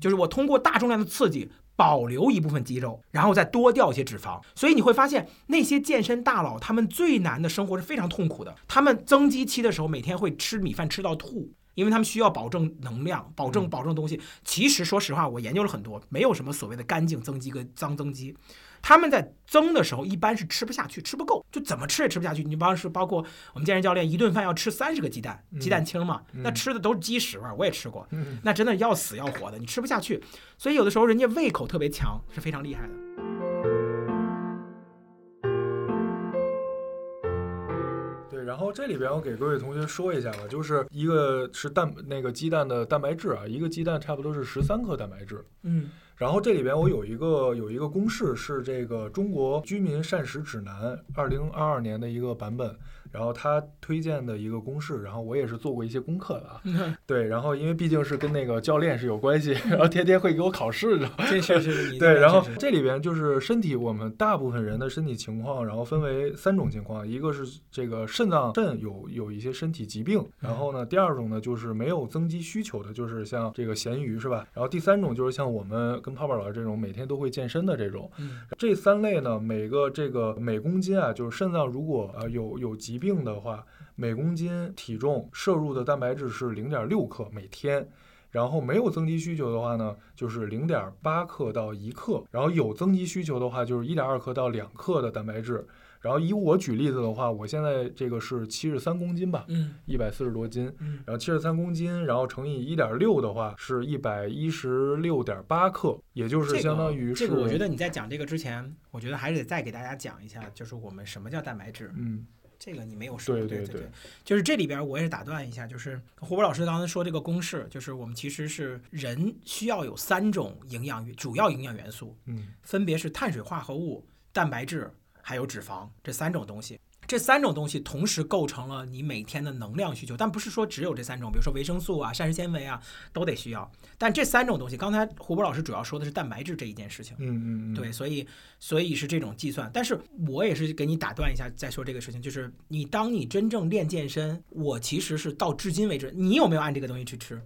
就是我通过大重量的刺激。保留一部分肌肉，然后再多掉一些脂肪，所以你会发现那些健身大佬，他们最难的生活是非常痛苦的。他们增肌期的时候，每天会吃米饭吃到吐，因为他们需要保证能量，保证保证东西。其实说实话，我研究了很多，没有什么所谓的干净增肌跟脏增肌。他们在增的时候，一般是吃不下去，吃不够，就怎么吃也吃不下去。你比方说，包括我们健身教练一顿饭要吃三十个鸡蛋，鸡蛋清嘛，那吃的都是鸡屎味儿，我也吃过，嗯那真的要死要活的，你吃不下去。所以有的时候人家胃口特别强，是非常厉害的。然后这里边我给各位同学说一下吧，就是一个是蛋那个鸡蛋的蛋白质啊，一个鸡蛋差不多是十三克蛋白质，嗯然后这里边我有一个有一个公式是这个中国居民膳食指南二零二二年的一个版本。然后他推荐的一个公式，然后我也是做过一些功课的啊。对，然后因为毕竟是跟那个教练是有关系，然后天天会给我考试的。这确实是。对，然后这里边就是身体，我们大部分人的身体情况，然后分为三种情况，一个是这个肾脏肾有有一些身体疾病，然后呢，第二种呢就是没有增肌需求的，就是像这个咸鱼是吧？然后第三种就是像我们跟泡泡老师这种每天都会健身的这种。这三类呢，每个这个每公斤啊，就是肾脏如果呃有有疾病的话，每公斤体重摄入的蛋白质是零点六克每天，然后没有增肌需求的话呢，就是零点八克到一克，然后有增肌需求的话就是一点二克到两克的蛋白质。然后以我举例子的话，我现在这个是七十三公斤吧，嗯，一百四十多斤，嗯，然后七十三公斤，然后乘以一点六的话是一百一十六点八克，也就是相当于是。这个我觉得你在讲这个之前，我觉得还是得再给大家讲一下，就是我们什么叫蛋白质，嗯。这个你没有说对对对，就是这里边我也是打断一下，就是胡博老师刚才说这个公式，就是我们其实是人需要有三种营养主要营养元素，嗯，分别是碳水化合物、蛋白质还有脂肪这三种东西。这三种东西同时构成了你每天的能量需求，但不是说只有这三种，比如说维生素啊、膳食纤维啊都得需要。但这三种东西，刚才胡博老师主要说的是蛋白质这一件事情，嗯嗯嗯，对，所以所以是这种计算。但是我也是给你打断一下再说这个事情，就是你当你真正练健身，我其实是到至今为止，你有没有按这个东西去吃？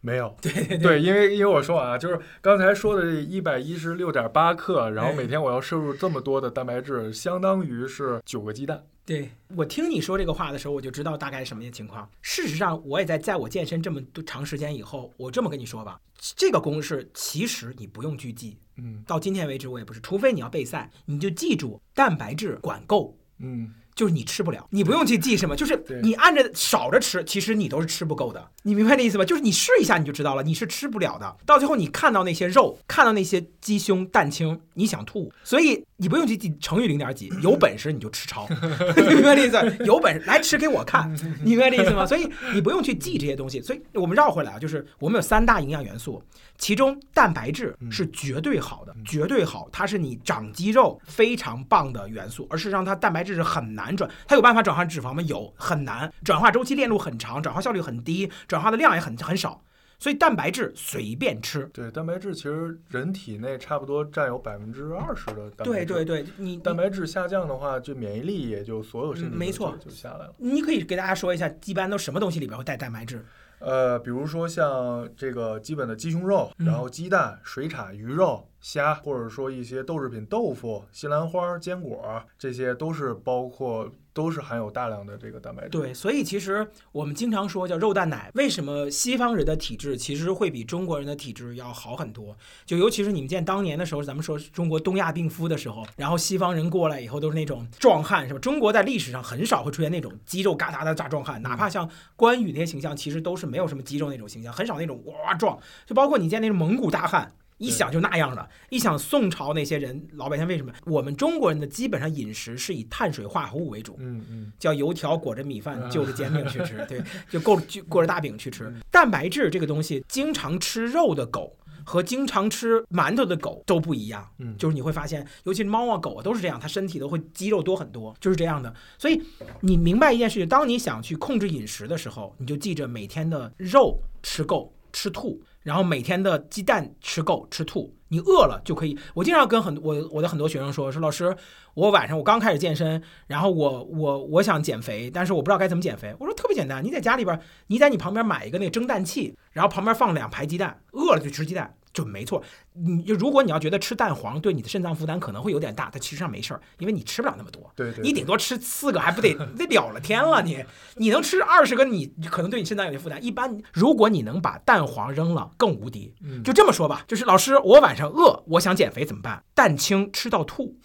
没有，对对对，因为因为我说啊，就是刚才说的这一百一十六点八克，然后每天我要摄入这么多的蛋白质，相当于是九个鸡蛋。对我听你说这个话的时候，我就知道大概什么情况。事实上，我也在在我健身这么多长时间以后，我这么跟你说吧，这个公式其实你不用去记，嗯，到今天为止我也不是，除非你要备赛，你就记住蛋白质管够，嗯。就是你吃不了，你不用去记什么，就是你按着少着吃，其实你都是吃不够的。你明白这意思吧？就是你试一下你就知道了，你是吃不了的。到最后你看到那些肉，看到那些鸡胸蛋清，你想吐。所以你不用去记乘以零点几，有本事你就吃超。明白这意思？有本事来吃给我看，你 明白这意思吗？所以你不用去记这些东西。所以我们绕回来啊，就是我们有三大营养元素。其中蛋白质是绝对好的，绝对好，它是你长肌肉非常棒的元素。而事实上，它蛋白质是很难转，它有办法转化脂肪吗？有，很难，转化周期链路很长，转化效率很低，转化的量也很很少。所以蛋白质随便吃。对，蛋白质其实人体内差不多占有百分之二十的。对对对，你蛋白质下降的话，就免疫力也就所有身体没错就下来了。你可以给大家说一下，一般都什么东西里边会带蛋白质？呃，比如说像这个基本的鸡胸肉，然后鸡蛋、水产、鱼肉、虾，或者说一些豆制品、豆腐、西兰花、坚果，这些都是包括。都是含有大量的这个蛋白质。对，所以其实我们经常说叫肉蛋奶。为什么西方人的体质其实会比中国人的体质要好很多？就尤其是你们见当年的时候，咱们说中国东亚病夫的时候，然后西方人过来以后都是那种壮汉，是吧？中国在历史上很少会出现那种肌肉嘎达的大壮汉，哪怕像关羽那些形象，其实都是没有什么肌肉那种形象，很少那种哇壮。就包括你见那种蒙古大汉。一想就那样的，一想宋朝那些人老百姓为什么？我们中国人的基本上饮食是以碳水化合物为主，嗯嗯，叫油条裹着米饭就着煎饼去吃，对，就够就裹着大饼去吃。蛋白质这个东西，经常吃肉的狗和经常吃馒头的狗都不一样，嗯，就是你会发现，尤其是猫啊狗啊都是这样，它身体都会肌肉多很多，就是这样的。所以你明白一件事情，当你想去控制饮食的时候，你就记着每天的肉吃够吃吐。然后每天的鸡蛋吃够吃吐，你饿了就可以。我经常跟很我我的很多学生说说老师，我晚上我刚开始健身，然后我我我想减肥，但是我不知道该怎么减肥。我说特别简单，你在家里边，你在你旁边买一个那个蒸蛋器，然后旁边放两排鸡蛋，饿了就吃鸡蛋。准没错，你如果你要觉得吃蛋黄对你的肾脏负担可能会有点大，它其实上没事儿，因为你吃不了那么多。对对，你顶多吃四个还不得 得了了天了，你你能吃二十个，你可能对你肾脏有些负担。一般如果你能把蛋黄扔了，更无敌。就这么说吧，就是老师，我晚上饿，我想减肥怎么办？蛋清吃到吐。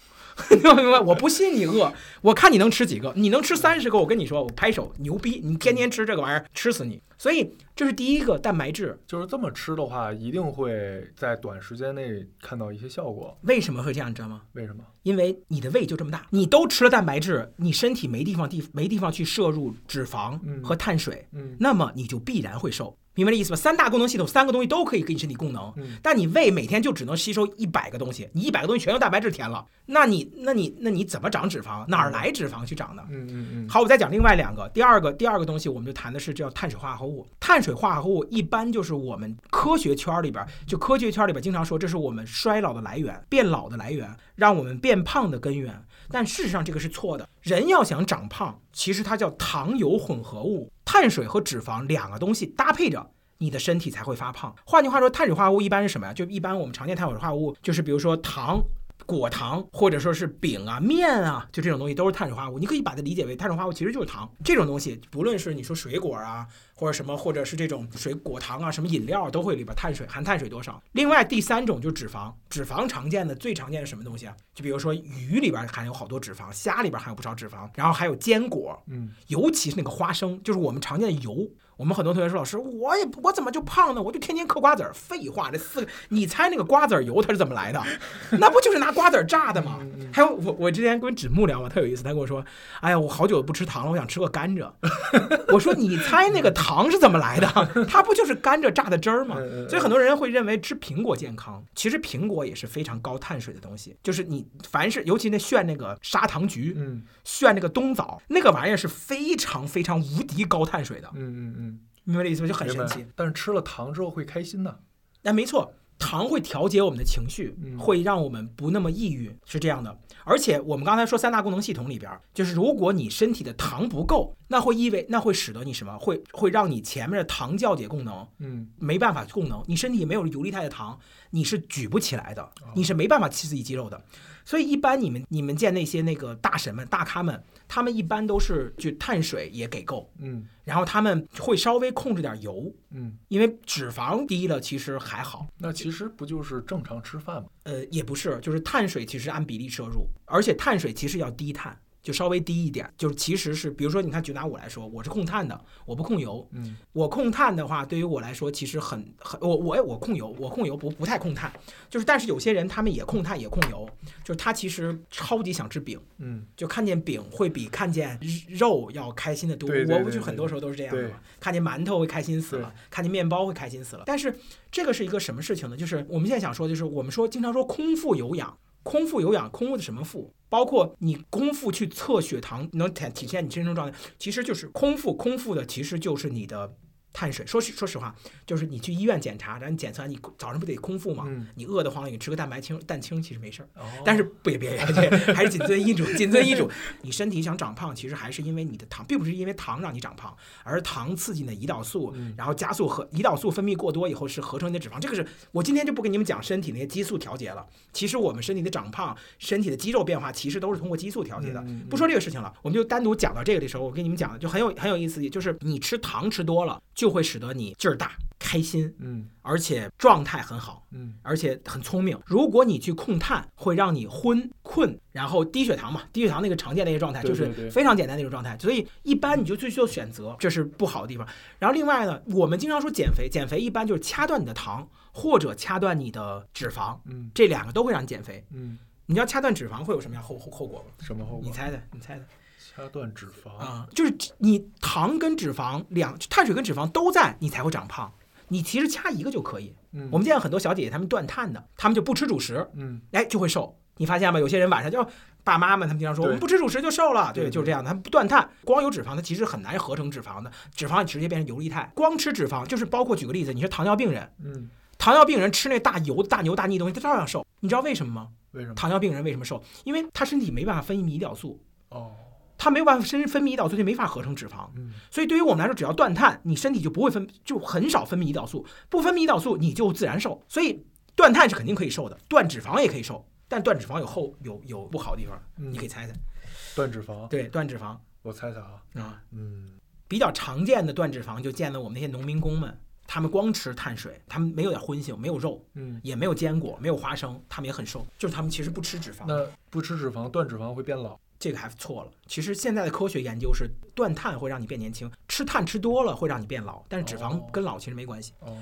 明白明白，我不信你饿，我看你能吃几个？你能吃三十个，我跟你说，我拍手牛逼！你天天吃这个玩意儿，吃死你！所以这是第一个蛋白质，就是这么吃的话，一定会在短时间内看到一些效果。为什么会这样？你知道吗？为什么？因为你的胃就这么大，你都吃了蛋白质，你身体没地方地没地方去摄入脂肪和碳水，嗯，那么你就必然会瘦。明白这意思吧？三大功能系统，三个东西都可以给你身体供能，嗯但你胃每天就只能吸收一百个东西，你一百个东西全用蛋白质填了，那你那你那你怎么长脂肪？哪儿来脂肪去长呢？嗯嗯嗯，好，我再讲另外两个。第二个，第二个东西，我们就谈的是叫碳水化合物。碳水化合物一般就是我们科学圈里边，就科学圈里边经常说，这是我们衰老的来源、变老的来源，让我们变胖的根源。但事实上这个是错的。人要想长胖，其实它叫糖油混合物，碳水和脂肪两个东西搭配着。你的身体才会发胖。换句话说，碳水化合物一般是什么呀？就一般我们常见碳水化合物就是比如说糖、果糖，或者说是饼啊、面啊，就这种东西都是碳水化合物。你可以把它理解为碳水化合物其实就是糖。这种东西，不论是你说水果啊，或者什么，或者是这种水果糖啊，什么饮料都会里边碳水含碳水多少。另外第三种就是脂肪，脂肪常见的最常见是什么东西啊？就比如说鱼里边含有好多脂肪，虾里边含有不少脂肪，然后还有坚果，嗯，尤其是那个花生，就是我们常见的油。我们很多同学说，老师，我也我怎么就胖呢？我就天天嗑瓜子儿。废话，这四个，你猜那个瓜子儿油它是怎么来的？那不就是拿瓜子儿榨的吗？还有我我之前跟子木聊嘛，特有意思，他跟我说，哎呀，我好久不吃糖了，我想吃个甘蔗。我说你猜那个糖是怎么来的？它不就是甘蔗榨的汁儿吗？所以很多人会认为吃苹果健康，其实苹果也是非常高碳水的东西。就是你凡是尤其那炫那个砂糖橘，嗯炫那个冬枣，那个玩意儿是非常非常无敌高碳水的，嗯嗯嗯，明白这意思吗？就很神奇。。但是吃了糖之后会开心呢。哎，没错，糖会调节我们的情绪，嗯会让我们不那么抑郁，是这样的。而且我们刚才说三大功能系统里边儿，就是如果你身体的糖不够，那会意味那会使得你什么？会会让你前面的糖酵解功能嗯没办法供能，你身体没有游离态的糖，你是举不起来的，你是没办法刺激肌肉的。所以一般你们你们见那些那个大神们、大咖们，他们一般都是就碳水也给够，嗯然后他们会稍微控制点油，嗯，因为脂肪低了其实还好。那其实不就是正常吃饭吗？呃，也不是，就是碳水其实按比例摄入，而且碳水其实要低碳，就稍微低一点。就是其实是，比如说，你看，就拿我来说，我是控碳的，我不控油。嗯我控碳的话，对于我来说，其实很很，我我我控油，我控油不不太控碳，就是但是有些人他们也控碳也控油，就是他其实超级想吃饼，嗯就看见饼会比看见肉要开心的多。对对对对我就很多时候都是这样的嘛，看见馒头会开心死了，看见面包会开心死了。但是这个是一个什么事情呢？就是我们现在想说，就是我们说经常说空腹有氧，空腹有氧，空腹的什么腹？包括你空腹去测血糖，能体体现你真正状态，其实就是空腹。空腹的其实就是你的碳水。说实说实话，就是你去医院检查，然后你检测完，你早上不得空腹吗？嗯你饿得慌了，你吃个蛋白清蛋清其实没事儿。哦但是别别别，别还是谨遵医嘱，谨遵医嘱。你身体想长胖，其实还是因为你的糖，并不是因为糖让你长胖，而是糖刺激你的胰岛素，嗯然后加速和胰岛素分泌过多以后是合成你的脂肪。这个是我今天就不跟你们讲身体那些激素调节了。其实我们身体的长胖、身体的肌肉变化，其实都是通过激素调节的。不说这个事情了，我们就单独讲到这个的时候，我跟你们讲的就很有很有意思，就是你吃糖吃多了，就会使得你劲儿大、开心，嗯而且状态很好。嗯而且很聪明。如果你去控碳，会让你昏困，然后低血糖嘛，低血糖那个常见的一个状态，就是非常简单的一种状态。所以一般你就最需要选择，这是不好的地方。然后另外呢，我们经常说减肥，减肥一般就是掐断你的糖或者掐断你的脂肪，嗯这两个都会让你减肥。嗯，你要掐断脂肪会有什么样后后后果吗？什么后果？你猜猜，你猜猜掐断脂肪。啊、就是你糖跟脂肪两碳水跟脂肪都在，你才会长胖。你其实掐一个就可以。嗯我们见过很多小姐姐，她们断碳的，她们就不吃主食，嗯哎，就会瘦。你发现吗？有些人晚上就爸妈们他们经常说，我们不吃主食就瘦了，对，对就是这样的。他们不断碳，光有脂肪，它其实很难合成脂肪的，脂肪直接变成游离态。光吃脂肪，就是包括举个例子，你是糖尿病人，嗯，糖尿病人吃那大油、大牛、大腻东西，他照样瘦。你知道为什么吗？为什么？糖尿病人为什么瘦？因为他身体没办法分泌胰岛素，哦，他没有办法身分泌胰岛素，就没法合成脂肪。嗯所以对于我们来说，只要断碳，你身体就不会分，就很少分泌胰岛素，不分泌胰岛素，你就自然瘦。所以断碳是肯定可以瘦的，断脂肪也可以瘦，但断脂肪有后有有不好的地方，嗯你可以猜猜。断脂肪。对，断脂肪我猜猜啊。啊，嗯比较常见的断脂肪就见了我们那些农民工们，他们光吃碳水，他们没有点荤腥，没有肉，嗯，也没有坚果，没有花生，他们也很瘦，就是他们其实不吃脂肪。那不吃脂肪，断脂肪会变老。这个还错了。其实现在的科学研究是，断碳会让你变年轻，吃碳吃多了会让你变老，但是脂肪哦跟老其实没关系。哦，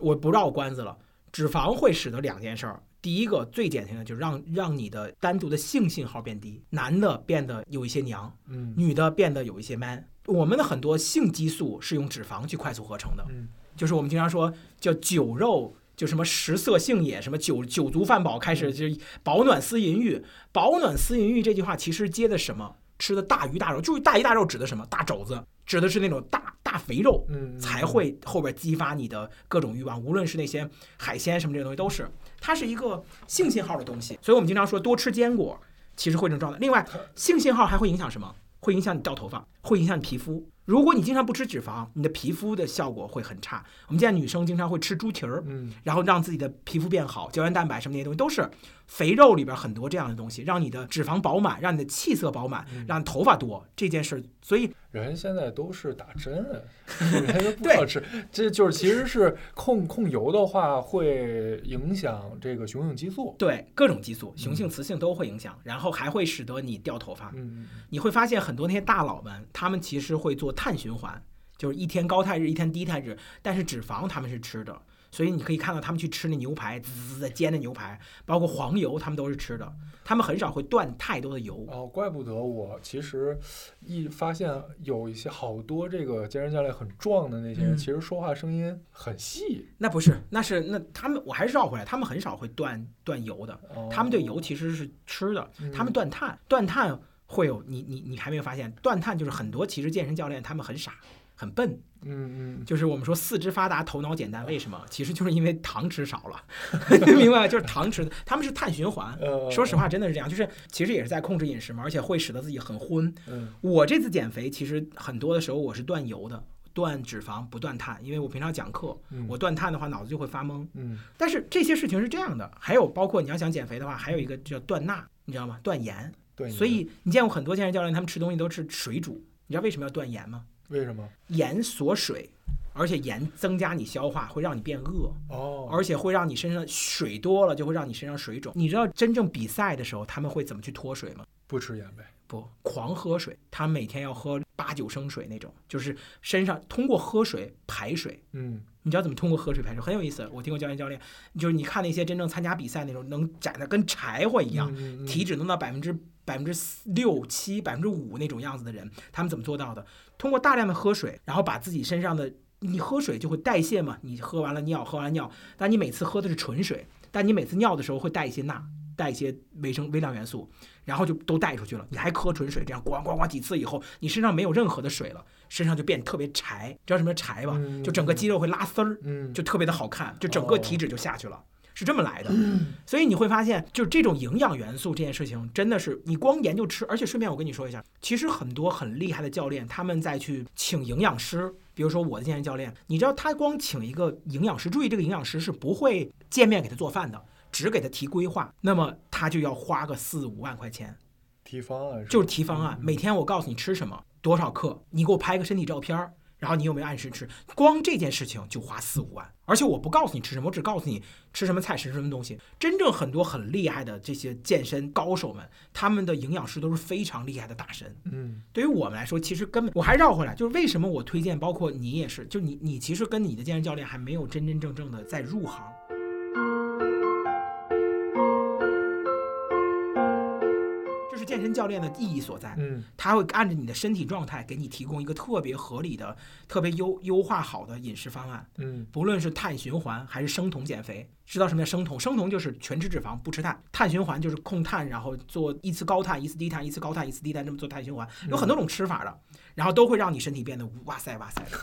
我不绕关子了，脂肪会使得两件事儿。第一个最典型的就是让让你的单独的性信号变低，男的变得有一些娘，嗯女的变得有一些 man。我们的很多性激素是用脂肪去快速合成的，嗯就是我们经常说叫酒肉，就什么食色性也，什么酒酒足饭饱，开始就保暖思淫欲。保暖思淫欲这句话其实接的什么？吃的大鱼大肉，就是大鱼大肉指的什么？大肘子，指的是那种大大肥肉，嗯，才会后边激发你的各种欲望，无论是那些海鲜什么这些东西都是，它是一个性信号的东西。所以我们经常说多吃坚果，其实会这种状态。另外，性信号还会影响什么？会影响你掉头发，会影响你皮肤。如果你经常不吃脂肪，你的皮肤的效果会很差。我们见女生经常会吃猪蹄儿，嗯，然后让自己的皮肤变好，胶原蛋白什么那些东西都是肥肉里边很多这样的东西，让你的脂肪饱满，让你的气色饱满，让你头发多这件事。所以人现在都是打针，人家不好吃，这就是其实是控控油的话会影响这个雄性激素，对各种激素，雄性雌性都会影响，然后还会使得你掉头发。嗯，你会发现很多那些大佬们，他们其实会做碳循环，就是一天高碳日，一天低碳日，但是脂肪他们是吃的。所以你可以看到他们去吃那牛排，滋滋的煎的牛排，包括黄油，他们都是吃的。他们很少会断太多的油。哦，怪不得我其实一发现有一些好多这个健身教练很壮的那些人，嗯其实说话声音很细。那不是，那是那他们，我还是绕回来，他们很少会断断油的。哦他们对油其实是吃的，嗯他们断碳，断碳会有你你你还没有发现，断碳就是很多其实健身教练他们很傻。很笨，嗯嗯，就是我们说四肢发达头脑简单，为什么？其实就是因为糖吃少了，明白吗？就是糖吃的，他们是碳循环。呃，说实话，真的是这样，就是其实也是在控制饮食嘛，而且会使得自己很昏。嗯我这次减肥，其实很多的时候我是断油的，断脂肪不断碳，因为我平常讲课，嗯，我断碳的话脑子就会发懵。嗯但是这些事情是这样的，还有包括你要想减肥的话，还有一个叫断钠，你知道吗？断盐。对，所以你见过很多健身教练，他们吃东西都是水煮，你知道为什么要断盐吗？为什么？盐锁水，而且盐增加你消化，会让你变饿，哦，而且会让你身上水多了，就会让你身上水肿。你知道真正比赛的时候他们会怎么去脱水吗？不吃盐呗。不，狂喝水，他每天要喝八九升水那种，就是身上通过喝水排水。嗯你知道怎么通过喝水排水？很有意思。我听过教练教练，就是你看那些真正参加比赛那种能长得跟柴火一样，嗯嗯体脂能到百分之百分之六七、百分之五那种样子的人，他们怎么做到的？通过大量的喝水，然后把自己身上的你喝水就会代谢嘛，你喝完了尿，喝完了尿，但你每次喝的是纯水，但你每次尿的时候会带一些钠，带一些维生微量元素，然后就都带出去了。你还喝纯水，这样咣咣咣几次以后，你身上没有任何的水了，身上就变特别柴，知道什么叫柴吧？嗯就整个肌肉会拉丝儿，嗯，就特别的好看，就整个体脂就下去了。是这么来的，所以你会发现，就是这种营养元素这件事情，真的是你光研究吃，而且顺便我跟你说一下，其实很多很厉害的教练，他们在去请营养师，比如说我的健身教练，你知道他光请一个营养师，注意这个营养师是不会见面给他做饭的，只给他提规划，那么他就要花个四五万块钱，提方案就是提方案，每天我告诉你吃什么，多少克，你给我拍个身体照片儿，然后你有没有按时吃？光这件事情就花四五万，而且我不告诉你吃什么，我只告诉你吃什么菜，吃什么东西。真正很多很厉害的这些健身高手们，他们的营养师都是非常厉害的大神。嗯对于我们来说，其实根本我还绕回来，就是为什么我推荐，包括你也是，就你你其实跟你的健身教练还没有真真正正的在入行。健身教练的意义所在。嗯他会按着你的身体状态给你提供一个特别合理的、特别优优化好的饮食方案，嗯不论是碳循环还是生酮减肥。知道什么叫生酮？生酮就是全吃脂肪不吃碳，碳循环就是控碳，然后做一次高碳一次低碳，一次高碳一次低碳，这么做碳循环，有很多种吃法的，然后都会让你身体变得哇塞哇塞的，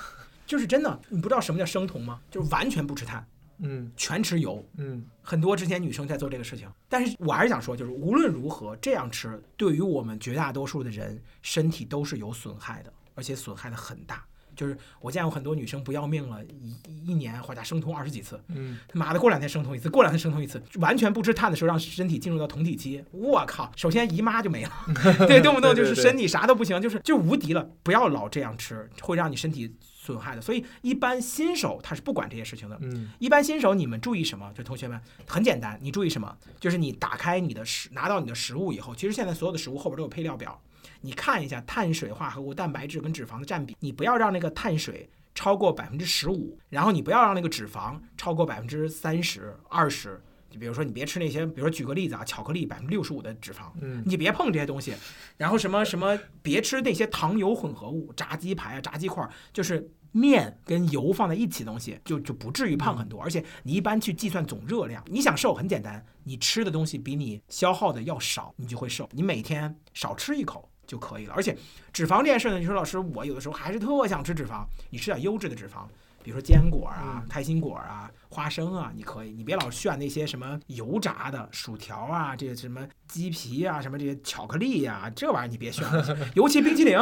就是真的。你不知道什么叫生酮吗？就是完全不吃碳，嗯全吃油。嗯很多之前女生在做这个事情，但是我还是想说，就是无论如何这样吃，对于我们绝大多数的人身体都是有损害的，而且损害的很大。就是我见过很多女生不要命了，一一年或者生酮二十几次，嗯他妈的过两天生酮一次，过两天生酮一次，完全不吃碳的时候，让身体进入到酮体期，我靠！首先姨妈就没了，对，动不动就是身体啥都不行，就是就无敌了。不要老这样吃，会让你身体损害的。所以一般新手他是不管这些事情的，嗯一般新手你们注意什么？就同学们很简单，你注意什么？就是你打开你的食，拿到你的食物以后，其实现在所有的食物后边都有配料表，你看一下碳水化合物、蛋白质跟脂肪的占比，你不要让那个碳水超过百分之十五，然后你不要让那个脂肪超过百分之三十、二十。就比如说你别吃那些，比如说举个例子啊，巧克力百分之六十五的脂肪，嗯你别碰这些东西，然后什么什么，别吃那些糖油混合物，炸鸡排啊、炸鸡块儿，就是面跟油放在一起的东西，就就不至于胖很嗯多。而且你一般去计算总热量，你想瘦很简单，你吃的东西比你消耗的要少，你就会瘦。你每天少吃一口就可以了。而且脂肪这件事呢，你说老师，我有的时候还是特想吃脂肪，你吃点优质的脂肪。比如说坚果啊、嗯开心果啊、花生啊，你可以，你别老炫那些什么油炸的薯条啊，这个什么鸡皮啊、什么这些巧克力呀、这玩意儿你别炫，尤其冰淇淋，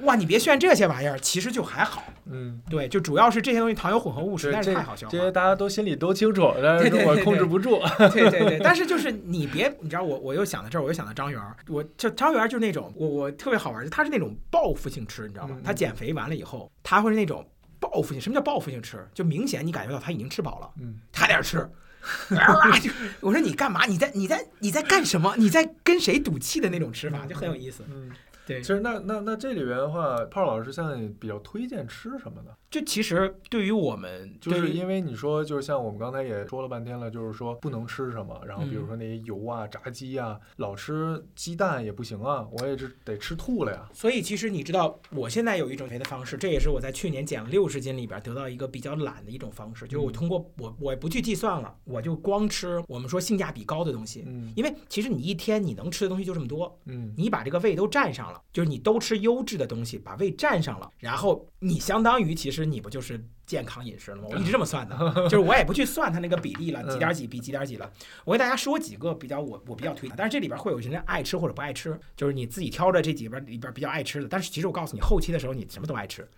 哇，你别炫这些玩意儿，其实就还好。嗯，对，就主要是这些东西糖油混合物实在是太好消化这。些大家都心里都清楚，但是我控制不住。对对对，但是就是你别，你知道我我又想到这儿，我又想到张元儿，我就张元儿就是那种我我特别好玩儿，他是那种报复性吃，你知道吗嗯？他减肥完了以后，他会是那种报复性，什么叫报复性吃？就明显你感觉到他已经吃饱了，嗯，他在那吃。我说你干嘛？你在你在你在干什么？你在跟谁赌气的那种吃法，就很有意思。嗯，对。其，实那那那这里边的话，炮老师现在比较推荐吃什么呢？就其实对于我们，就是因为你说，就是像我们刚才也说了半天了，就是说不能吃什么，然后比如嗯。说那些油啊、炸鸡啊，老吃鸡蛋也不行啊，我也是得吃吐了呀。所以其实你知道，我现在有一种肥的方式，这也是我在去年减了六十斤里边得到一个比较懒的一种方式，就是我嗯。通过我我不去计算了，我就光吃我们说性价比高的东西，嗯。因为其实你一天你能吃的东西就这么多，嗯。你把这个胃都占上了，就是你都吃优质的东西，把胃占上了，然后你相当于其实你不就是健康饮食了吗？我一直这么算的，就是我也不去算它那个比例了，嗯几点几比几点几了。我给大家说几个比较我我比较推荐，但是这里边会有人爱吃或者不爱吃，就是你自己挑着这几边里边比较爱吃的。但是其实我告诉你，后期的时候你什么都爱吃，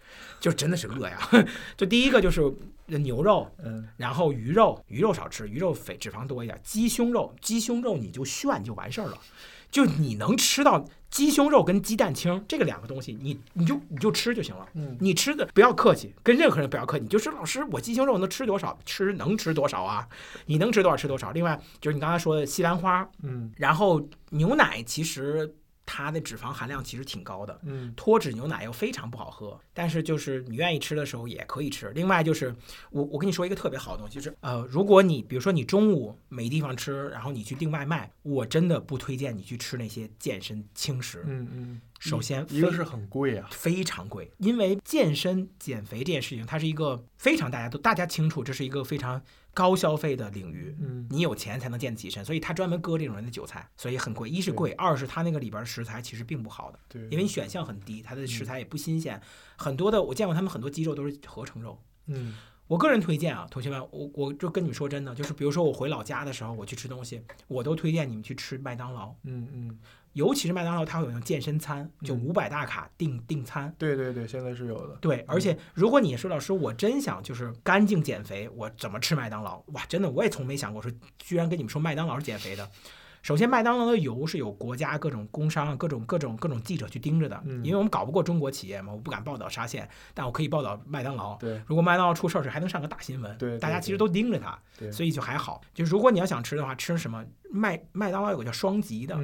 就真的是饿呀。就第一个就是牛肉，嗯然后鱼肉，鱼肉少吃，鱼肉肥脂肪多一点。鸡胸肉，鸡胸肉你就炫就完事儿了，就你能吃到鸡胸肉跟鸡蛋清这个两个东西，你你就你就吃就行了。嗯你吃的不要客气，跟任何人不要客气，你就说老师，我鸡胸肉能吃多少？吃能吃多少啊？你能吃多少吃多少。另外就是你刚才说的西兰花，嗯然后牛奶其实它的脂肪含量其实挺高的，嗯脱脂牛奶又非常不好喝，但是就是你愿意吃的时候也可以吃。另外就是我我跟你说一个特别好的东西，就是呃，如果你比如说你中午没地方吃，然后你去订外卖，我真的不推荐你去吃那些健身轻食。嗯嗯，首先非一个是很贵啊，非常贵，因为健身减肥这件事情，它是一个非常大家都大家清楚，这是一个非常高消费的领域。嗯你有钱才能建得起身，所以他专门割这种人的韭菜，所以很贵。一是贵，二是他那个里边的食材其实并不好的，对，因为你选项很低，它的食材也不新鲜。很多的我见过他们很多鸡肉都是合成肉。嗯我个人推荐啊，同学们，我我就跟你们说真的，就是比如说我回老家的时候，我去吃东西，我都推荐你们去吃麦当劳，嗯嗯，尤其是麦当劳，它会有那种健身餐，就嗯五百大卡订订餐。对对对，现在是有的。对，而且如果你说老师，我真想就是干净减肥，我怎么吃麦当劳？哇，真的我也从没想过说，居然跟你们说麦当劳是减肥的。首先，麦当劳的油是有国家各种工商、各种各种各种记者去盯着的，嗯因为我们搞不过中国企业嘛，我不敢报道沙县，但我可以报道麦当劳。对如果麦当劳出事儿时，还能上个大新闻，对对大家其实都盯着它，对，所以就还好。就如果你要想吃的话，吃什么麦麦当劳有个叫双极的，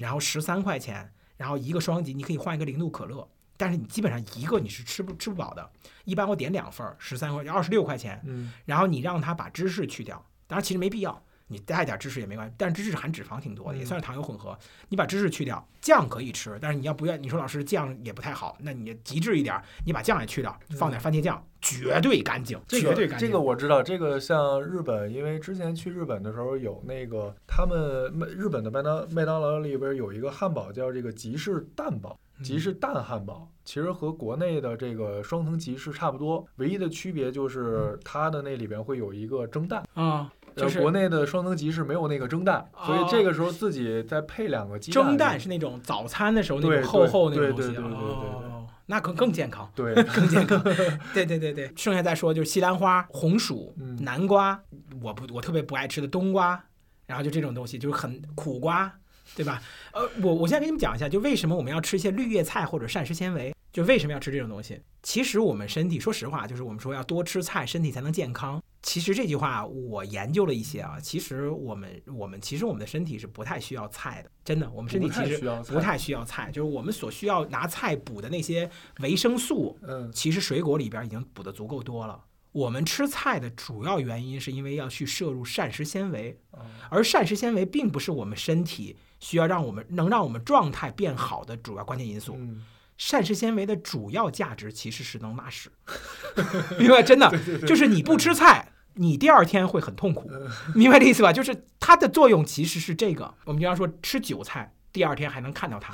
然后十三块钱，然后一个双极，你可以换一个零度可乐，但是你基本上一个你是吃不吃不饱的。一般我点两份儿，十三块二十六块钱，嗯然后你让他把芝士去掉，当然其实没必要，你带一点芝士也没关系，但是芝士含脂肪挺多的，也嗯算是糖油混合。你把芝士去掉，酱可以吃，但是你要不愿，你说老师酱也不太好，那你极致一点，你把酱也去掉，放点番茄酱，绝对干净，这个绝对干净。这个我知道，这个像日本，因为之前去日本的时候有那个他们麦日本的麦当麦当劳里边有一个汉堡叫这个吉士蛋堡，嗯吉士蛋汉堡，其实和国内的这个双层吉士差不多，唯一的区别就是它的那里边会有一个蒸蛋。啊、就是呃国内的双层吉士没有那个蒸蛋，所以哦这个时候自己再配两个鸡蛋。蒸蛋是那种早餐的时候那对种厚厚那对种东西，对对对对对对哦，那可更健康。对，更健康。对对对对，剩下再说就是西兰花、红薯、嗯南瓜，我不我特别不爱吃的冬瓜，然后就这种东西就是很苦瓜，对吧？呃，我我现在给你们讲一下，就为什么我们要吃一些绿叶菜或者膳食纤维，就为什么要吃这种东西。其实我们身体，说实话，就是我们说要多吃菜，身体才能健康。其实这句话我研究了一些啊，其实我们我们其实我们的身体是不太需要菜的，真的，我们身体其实不太需要菜，就是我们所需要拿菜补的那些维生素，嗯其实水果里边已经补的足够多了。我们吃菜的主要原因是因为要去摄入膳食纤维，啊而膳食纤维并不是我们身体需要让我们能让我们状态变好的主要关键因素。嗯膳食纤维的主要价值其实是能拉屎，明白？真的，就是你不吃菜，你第二天会很痛苦，明白这意思吧？就是它的作用其实是这个。我们经常说吃韭菜，第二天还能看到它。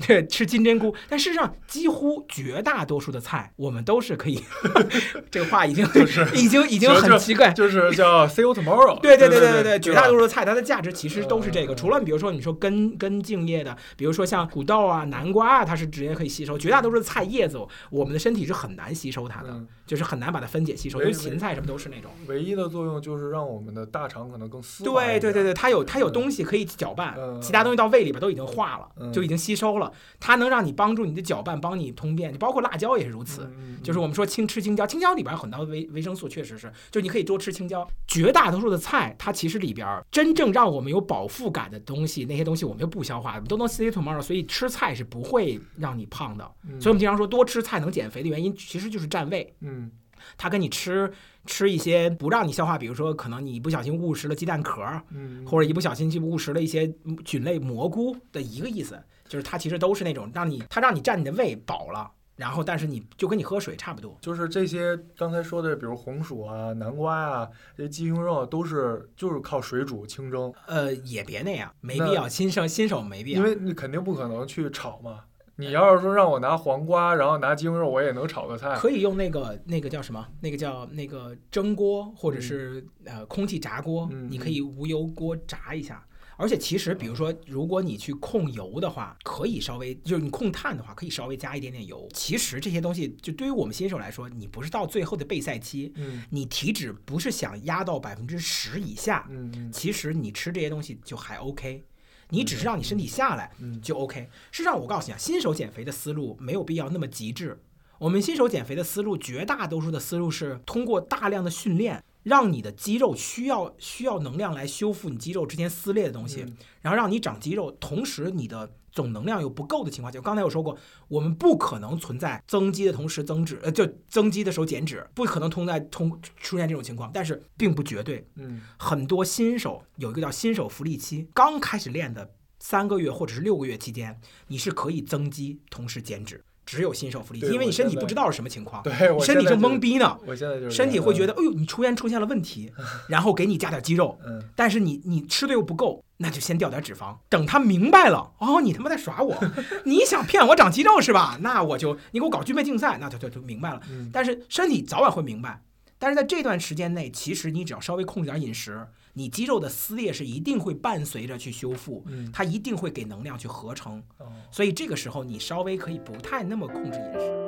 对，吃金针菇，但事实上，几乎绝大多数的菜，我们都是可以。这个话已经就是 已经已经很奇怪，就是叫 see you tomorrow。对对对对对对，绝大多数的菜它的价值其实都是这个。除了比如说你说根根茎叶的，比如说像土豆啊、南瓜啊，它是直接可以吸收。绝大多数的菜叶子，我们的身体是很难吸收它的，就是很难把它分解吸收。因为芹菜什么都是那种。唯一的作用就是让我们的大肠可能更丝滑。对对对对，它有它有东西可以搅拌，其他东西到胃里边都已经化了，就已经吸收了。它能让你。帮助你的搅拌，帮你通便，就包括辣椒也是如此。就是我们说青吃青椒，青椒里边很多维维生素，确实是，就你可以多吃青椒。绝大多数的菜，它其实里边真正让我们有饱腹感的东西，那些东西我们又不消化，都能 see tomorrow。所以吃菜是不会让你胖的。所以我们经常说多吃菜能减肥的原因，其实就是占位。嗯，它跟你吃吃一些不让你消化，比如说可能你不小心误食了鸡蛋壳，嗯，或者一不小心就误食了一些菌类蘑菇的一个意思。就是它其实都是那种让你，它让你占你的胃饱了，然后但是你就跟你喝水差不多。就是这些刚才说的，比如红薯啊、南瓜啊，这些鸡胸肉都是就是靠水煮清蒸。呃，也别那样，没必要，新手新手没必要，因为你肯定不可能去炒嘛。你要是说让我拿黄瓜，然后拿鸡胸肉，我也能炒个菜。可以用那个那个叫什么？那个叫那个蒸锅，或者是呃空气炸锅，你可以无油锅炸一下。而且其实，比如说，如果你去控油的话，可以稍微就是你控碳的话，可以稍微加一点点油。其实这些东西，就对于我们新手来说，你不是到最后的备赛期，嗯，你体脂不是想压到百分之十以下，嗯其实你吃这些东西就还 OK，你只是让你身体下来，就 OK。事实际上，我告诉你啊，新手减肥的思路没有必要那么极致。我们新手减肥的思路，绝大多数的思路是通过大量的训练。让你的肌肉需要需要能量来修复你肌肉之前撕裂的东西，然后让你长肌肉，同时你的总能量又不够的情况下，刚才我说过，我们不可能存在增肌的同时增脂，呃，就增肌的时候减脂，不可能通在通出现这种情况，但是并不绝对。嗯，很多新手有一个叫新手福利期，刚开始练的三个月或者是六个月期间，你是可以增肌同时减脂。只有新手福利，因为你身体不知道是什么情况，对，身体正懵逼呢。我现在就是身体会觉得，哎呦，你出现出现了问题，然后给你加点肌肉，嗯，但是你你吃的又不够，那就先掉点脂肪。等他明白了，哦，你他妈在耍我，你想骗我长肌肉是吧？那我就你给我搞军备竞赛，那他就就明白了。但是身体早晚会明白，但是在这段时间内，其实你只要稍微控制点饮食。你肌肉的撕裂是一定会伴随着去修复，它一定会给能量去合成，所以这个时候你稍微可以不太那么控制饮食。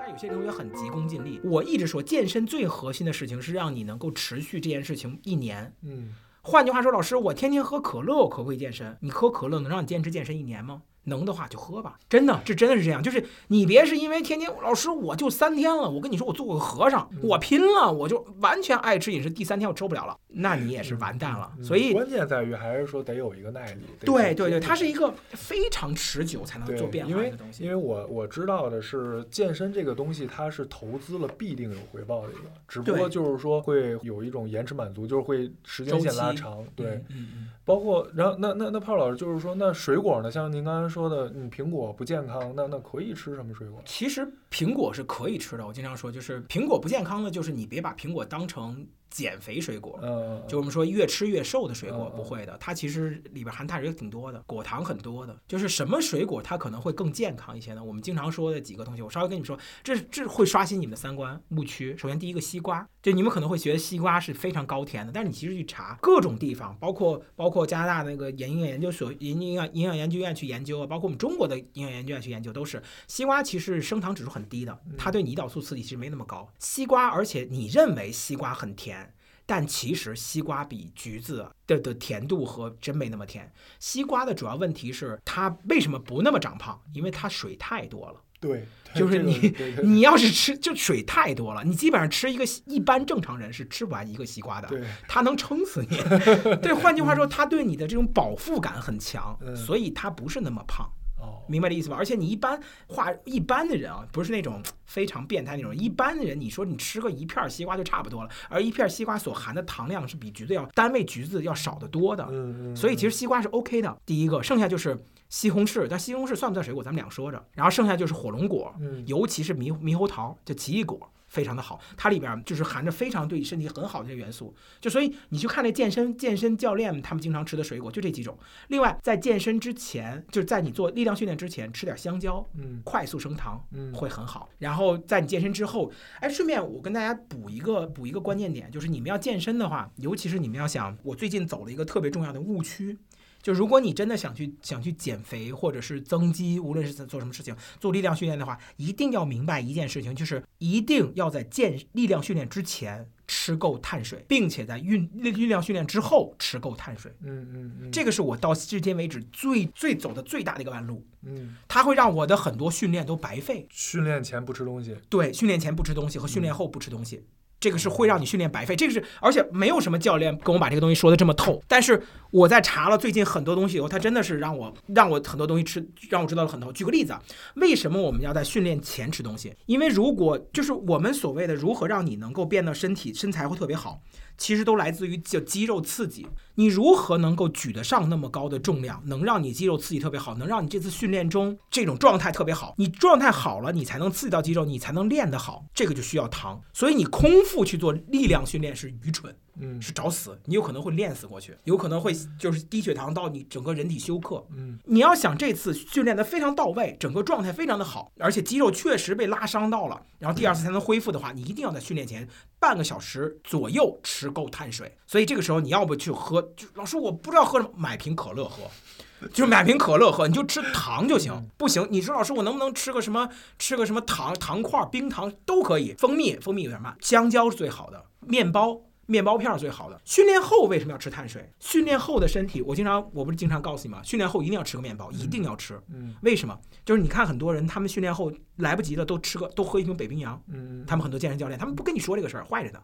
但有些同学很急功近利，我一直说健身最核心的事情是让你能够持续这件事情一年。嗯，换句话说，老师，我天天喝可乐，我可不可以健身？你喝可乐能让你坚持健身一年吗？能的话就喝吧，真的，这真的是这样。就是你别是因为天天老师我就三天了，我跟你说我做个和尚，我拼了，我就完全爱吃饮食，第三天我受不了了，那你也是完蛋了。所以关键在于还是说得有一个耐力。对对对，它是一个非常持久才能做变化的东西。因为我我知道的是健身这个东西，它是投资了必定有回报的一个，只不过就是说会有一种延迟满足，就是会时间线拉长。对，嗯嗯。包括然后那那那胖老师就是说，那水果呢？像您刚才说说的，你苹果不健康，那那可以吃什么水果？其实苹果是可以吃的。我经常说，就是苹果不健康呢，就是你别把苹果当成。减肥水果，嗯，就我们说越吃越瘦的水果不会的，它其实里边含碳水挺多的，果糖很多的。就是什么水果它可能会更健康一些呢？我们经常说的几个东西，我稍微跟你们说，这这会刷新你们的三观误区。首先第一个西瓜，就你们可能会觉得西瓜是非常高甜的，但是你其实去查各种地方，包括包括加拿大那个营养研究所、营营养营养研究院去研究啊，包括我们中国的营养研究院去研究，都是西瓜其实升糖指数很低的，它对胰岛素刺激其实没那么高。西瓜，而且你认为西瓜很甜。但其实西瓜比橘子的的甜度和真没那么甜。西瓜的主要问题是它为什么不那么长胖？因为它水太多了。对，就是你你要是吃就水太多了，你基本上吃一个一般正常人是吃不完一个西瓜的。对，它能撑死你。对，换句话说，它对你的这种饱腹感很强，所以它不是那么胖。哦，明白这意思吧？而且你一般话一般的人啊，不是那种非常变态那种，一般的人，你说你吃个一片西瓜就差不多了，而一片西瓜所含的糖量是比橘子要单位橘子要少得多的，嗯嗯，所以其实西瓜是 OK 的。第一个，剩下就是西红柿，但西红柿算不算水果，咱们两说着。然后剩下就是火龙果，嗯尤其是猕猕猴桃，就奇异果。非常的好，它里边就是含着非常对身体很好的这些元素，就所以你去看那健身健身教练他们经常吃的水果就这几种。另外，在健身之前，就是在你做力量训练之前，吃点香蕉，嗯快速升糖，嗯会很好。然后在你健身之后，哎，顺便我跟大家补一个补一个关键点，就是你们要健身的话，尤其是你们要想，我最近走了一个特别重要的误区。就如果你真的想去想去减肥或者是增肌，无论是在做什么事情，做力量训练的话，一定要明白一件事情，就是一定要在健力量训练之前吃够碳水，并且在运力力量训练之后吃够碳水。嗯嗯嗯，这个是我到至今为止最最走的最大的一个弯路，嗯，它会让我的很多训练都白费。训练前不吃东西，对，训练前不吃东西和训练后不吃东西，这个是会让你训练白费。这个是，而且没有什么教练跟我把这个东西说的这么透。但是我在查了最近很多东西以后，他真的是让我让我很多东西吃，让我知道了很多。举个例子啊，为什么我们要在训练前吃东西？因为如果就是我们所谓的如何让你能够变得身体身材会特别好，其实都来自于就肌肉刺激。你如何能够举得上那么高的重量，能让你肌肉刺激特别好，能让你这次训练中这种状态特别好？你状态好了，你才能刺激到肌肉，你才能练得好。这个就需要糖，所以你空腹去做力量训练是愚蠢。嗯是找死，你有可能会练死过去，有可能会就是低血糖到你整个人体休克。嗯你要想这次训练的非常到位，整个状态非常的好，而且肌肉确实被拉伤到了，然后第二次才能恢复的话，你一定要在训练前半个小时左右吃够碳水。所以这个时候你要不去喝，就老师我不知道喝什么，买瓶可乐喝。就买瓶可乐喝，你就吃糖就行。不行，你说老师，我能不能吃个什么？吃个什么糖糖块、冰糖都可以。蜂蜜，蜂蜜有点慢。香蕉是最好的，面包。面包片儿最好的。训练后为什么要吃碳水？训练后的身体，我经常我不是经常告诉你吗？训练后一定要吃个面包，一定要吃。嗯为什么？就是你看很多人，他们训练后来不及了，都吃个都喝一瓶北冰洋。嗯，他们很多健身教练，他们不跟你说这个事儿，坏着呢。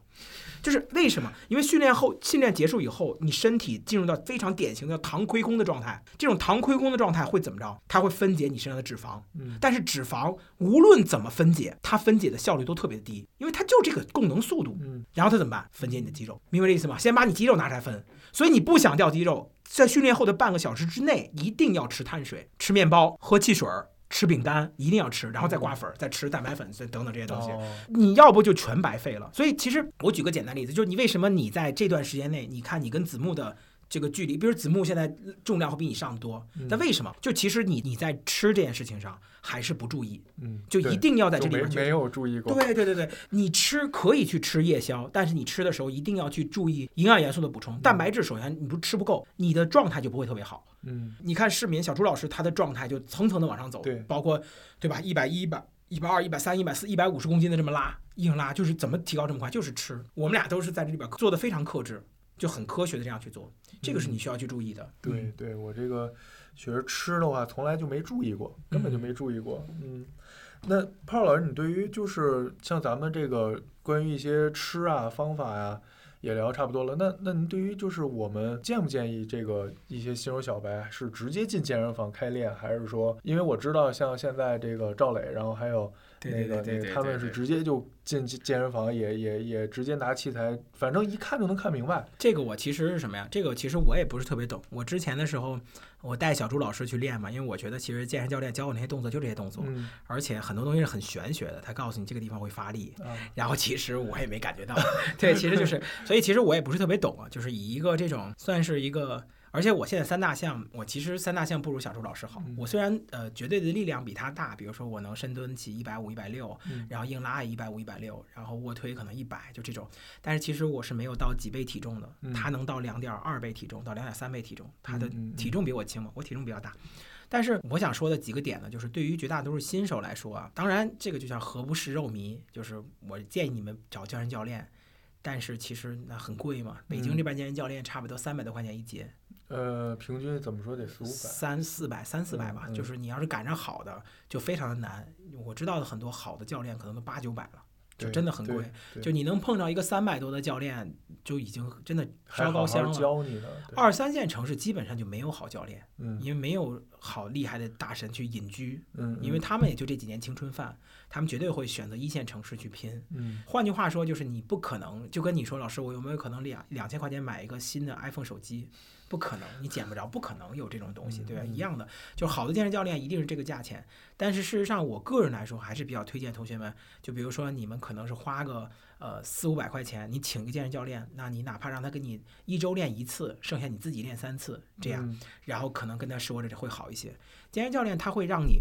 就是为什么？因为训练后，训练结束以后，你身体进入到非常典型的糖亏空的状态。这种糖亏空的状态会怎么着？它会分解你身上的脂肪。嗯但是脂肪无论怎么分解，它分解的效率都特别低，因为它就这个供能速度。嗯然后它怎么办？分解你的肌肉，明白这意思吗？先把你肌肉拿出来分。所以你不想掉肌肉，在训练后的半个小时之内，一定要吃碳水，吃面包，喝汽水儿。吃饼干一定要吃，然后再刮粉儿，再吃蛋白粉，再等等这些东西。哦你要不就全白费了。所以其实我举个简单例子，就是你为什么你在这段时间内，你看你跟子木的这个距离，比如子木现在重量会比你上得多，嗯但为什么？就其实你你在吃这件事情上还是不注意，嗯，就一定要在这里边去没没有注意过，对对对对，你吃可以去吃夜宵，但是你吃的时候一定要去注意营养元素的补充。蛋白质首先你不吃不够，你的状态就不会特别好。嗯你看市民，小朱老师他的状态就层层的往上走，对包括对吧？一百、一百、一百二、一百三、一百四、一百五十公斤的这么拉，硬拉，就是怎么提高这么快？就是吃。我们俩都是在这里边做的非常克制，就很科学的这样去做，这个是你需要去注意的。对对，我这个学实吃的话，从来就没注意过，根本就没注意过。嗯，那胖老师，你对于就是像咱们这个关于一些吃啊方法呀、也聊差不多了。那那您对于就是我们建不建议这个一些新手小白是直接进健身房开练，还是说，因为我知道像现在这个赵磊，然后还有那个那个他们是直接就进健健身房，也也也直接拿器材，反正一看就能看明白。这个我其实是什么呀？这个其实我也不是特别懂。我之前的时候，我带小朱老师去练嘛，因为我觉得其实健身教练教我那些动作就这些动作，嗯而且很多东西是很玄学的。他告诉你这个地方会发力，啊然后其实我也没感觉到。对，其实就是，所以其实我也不是特别懂啊，就是以一个这种算是一个。而且我现在三大项，我其实三大项不如小朱老师好嗯。我虽然呃绝对的力量比他大，比如说我能深蹲起一百五、一百六，嗯然后硬拉也一百五、一百六，然后卧推可能一百，就这种。但是其实我是没有到几倍体重的，嗯他能到两点二倍体重到两点三倍体重，他的体重比我轻嘛，我体重比较大。但是我想说的几个点呢，就是对于绝大多数新手来说啊，当然这个就像何不食肉糜，就是我建议你们找健身教练，但是其实那很贵嘛，北京嗯这边健身教练差不多三百多块钱一节，呃，平均怎么说得四五百？三四百三四百吧，就是你要是赶上好的，就非常的难。我知道的很多好的教练可能都八九百了。就真的很贵。就你能碰到一个三百多的教练，就已经真的烧高香了。教你的，二三线城市基本上就没有好教练，嗯因为没有好厉害的大神去隐居，嗯，因为他们也就这几年青春饭，他们绝对会选择一线城市去拼。嗯换句话说，就是你不可能就跟你说，老师，我有没有可能两两千块钱买一个新的 iPhone 手机？不可能，你捡不着，不可能有这种东西，对吧？一样的，就好的健身教练一定是这个价钱。但是事实上，我个人来说还是比较推荐同学们，就比如说你们可能是花个呃四五百块钱，你请一个健身教练，那你哪怕让他给你一周练一次，剩下你自己练三次，这样，嗯然后可能跟他说着会好一些。健身教练他会让你，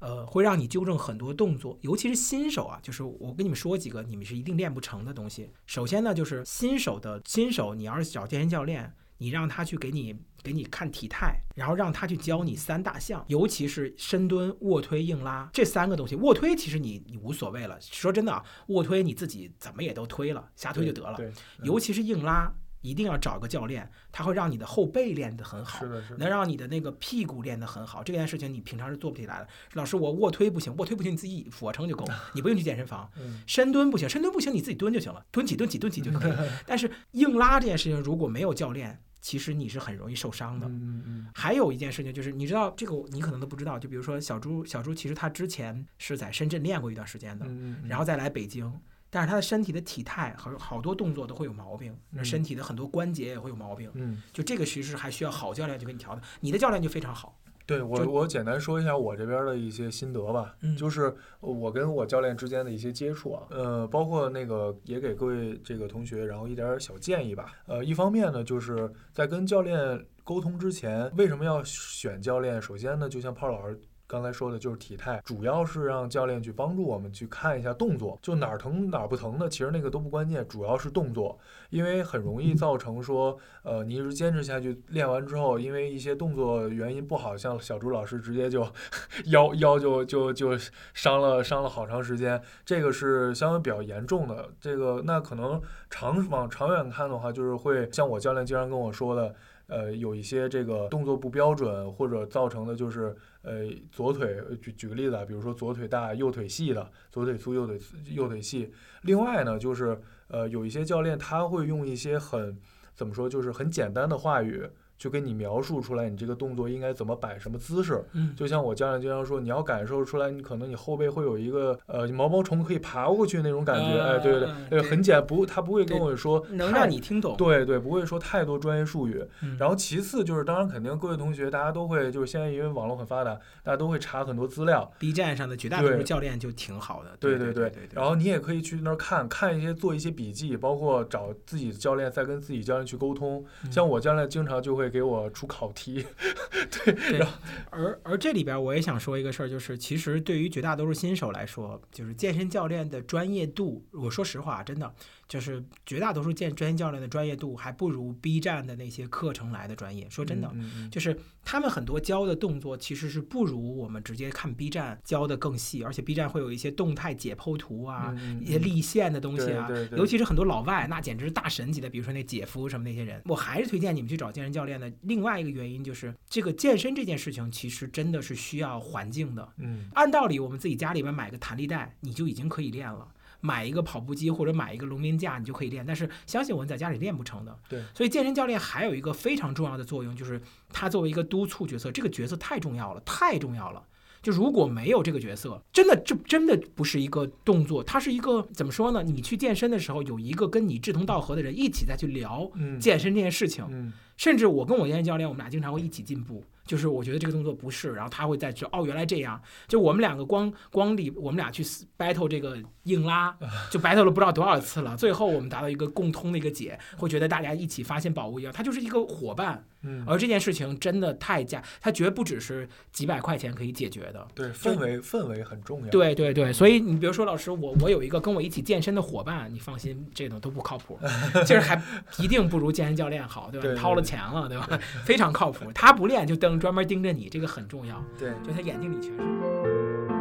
呃，会让你纠正很多动作，尤其是新手啊，就是我跟你们说几个你们是一定练不成的东西。首先呢，就是新手的新手，你要是找健身教练，你让他去给你给你看体态，然后让他去教你三大项，尤其是深蹲、卧推、硬拉这三个东西。卧推其实你你无所谓了，说真的啊，卧推你自己怎么也都推了，瞎推就得了。对，尤其是硬拉，一定要找个教练，他会让你的后背练得很好是。的，是能，让你的那个屁股练得很好，这件事情你平常是做不起来的。老师，我卧推不行，卧推不行，你自己俯卧撑就够了，你不用去健身房。嗯深蹲不行，深蹲不行，你自己蹲就行了，蹲起蹲起蹲起就可以。但是硬拉这件事情如果没有教练，其实你是很容易受伤的。嗯嗯还有一件事情就是，你知道这个你可能都不知道，就比如说小朱，小朱其实他之前是在深圳练过一段时间的，然后再来北京，但是他的身体的体态好好多动作都会有毛病，嗯身体的很多关节也会有毛病。嗯，就这个其实还需要好教练去给你调的，你的教练就非常好。对我我简单说一下我这边的一些心得吧，嗯就是我跟我教练之间的一些接触啊，呃，包括那个也给各位这个同学，然后一点儿小建议吧。呃，一方面呢，就是在跟教练沟通之前，为什么要选教练？首先呢，就像炮老师。刚才说的就是体态，主要是让教练去帮助我们去看一下动作，就哪儿疼哪儿不疼的，其实那个都不关键，主要是动作，因为很容易造成说，呃，你一直坚持下去，练完之后，因为一些动作原因不好，像小朱老师直接就 腰腰就就就伤了伤了好长时间，这个是相对比较严重的。这个那可能长往长远看的话，就是会像我教练经常跟我说的，呃，有一些这个动作不标准，或者造成的就是呃左腿举举个例子啊，比如说左腿大右腿细的，左腿粗右腿右腿细。另外呢，就是呃有一些教练他会用一些很怎么说，就是很简单的话语。就跟你描述出来，你这个动作应该怎么摆，什么姿势。嗯，就像我教练经常说，你要感受出来，你可能你后背会有一个呃毛毛虫可以爬过去那种感觉。嗯哎，对对嗯对，对很简不，他不会跟我说能让你听懂。对对，不会说太多专业术语。嗯然后其次就是，当然肯定各位同学大家都会，就是现在因为网络很发达，大家都会查很多资料。B 站上的绝大多数教练就挺好的。对对对对。然后你也可以去那儿看看一些，做一些笔记，包括找自己的教练，再跟自己教练去沟通。嗯像我教练经常就会给我出考题。对，然后而而这里边我也想说一个事儿，就是其实对于绝大多数新手来说，就是健身教练的专业度，我说实话，真的就是绝大多数健专业教练的专业度还不如 B 站的那些课程来的专业。说真的，嗯嗯就是他们很多教的动作其实是不如我们直接看 B 站教的更细，而且 B 站会有一些动态解剖图啊，一些立线的东西啊，对对对尤其是很多老外，那简直是大神级的，比如说那姐夫什么那些人，我还是推荐你们去找健身教练的。另外一个原因就是，这个健身这件事情其实真的是需要环境的。嗯按道理，我们自己家里边买个弹力带，你就已经可以练了。买一个跑步机或者买一个龙门架，你就可以练。但是相信我，你在家里练不成的。对，所以健身教练还有一个非常重要的作用，就是他作为一个督促角色，这个角色太重要了，太重要了。就如果没有这个角色，真的这真的不是一个动作，它是一个怎么说呢？你去健身的时候，有一个跟你志同道合的人一起再去聊嗯健身这件事情，嗯甚至我跟我健身教练，我们俩经常会一起进步。就是我觉得这个动作不是，然后他会再去哦，原来这样。就我们两个光光里，我们俩去 battle 这个硬拉，就 battle 了不知道多少次了。最后我们达到一个共通的一个解，会觉得大家一起发现宝物一样。他就是一个伙伴，嗯，而这件事情真的太假，它绝不只是几百块钱可以解决的。对氛围氛围很重要。对对对，所以你比如说，老师，我我有一个跟我一起健身的伙伴，你放心，这种都不靠谱，其实还一定不如健身教练好，对吧？掏了钱了，对吧？非常靠谱，他不练就盯专门盯着你，这个很重要，对就他眼睛里全是。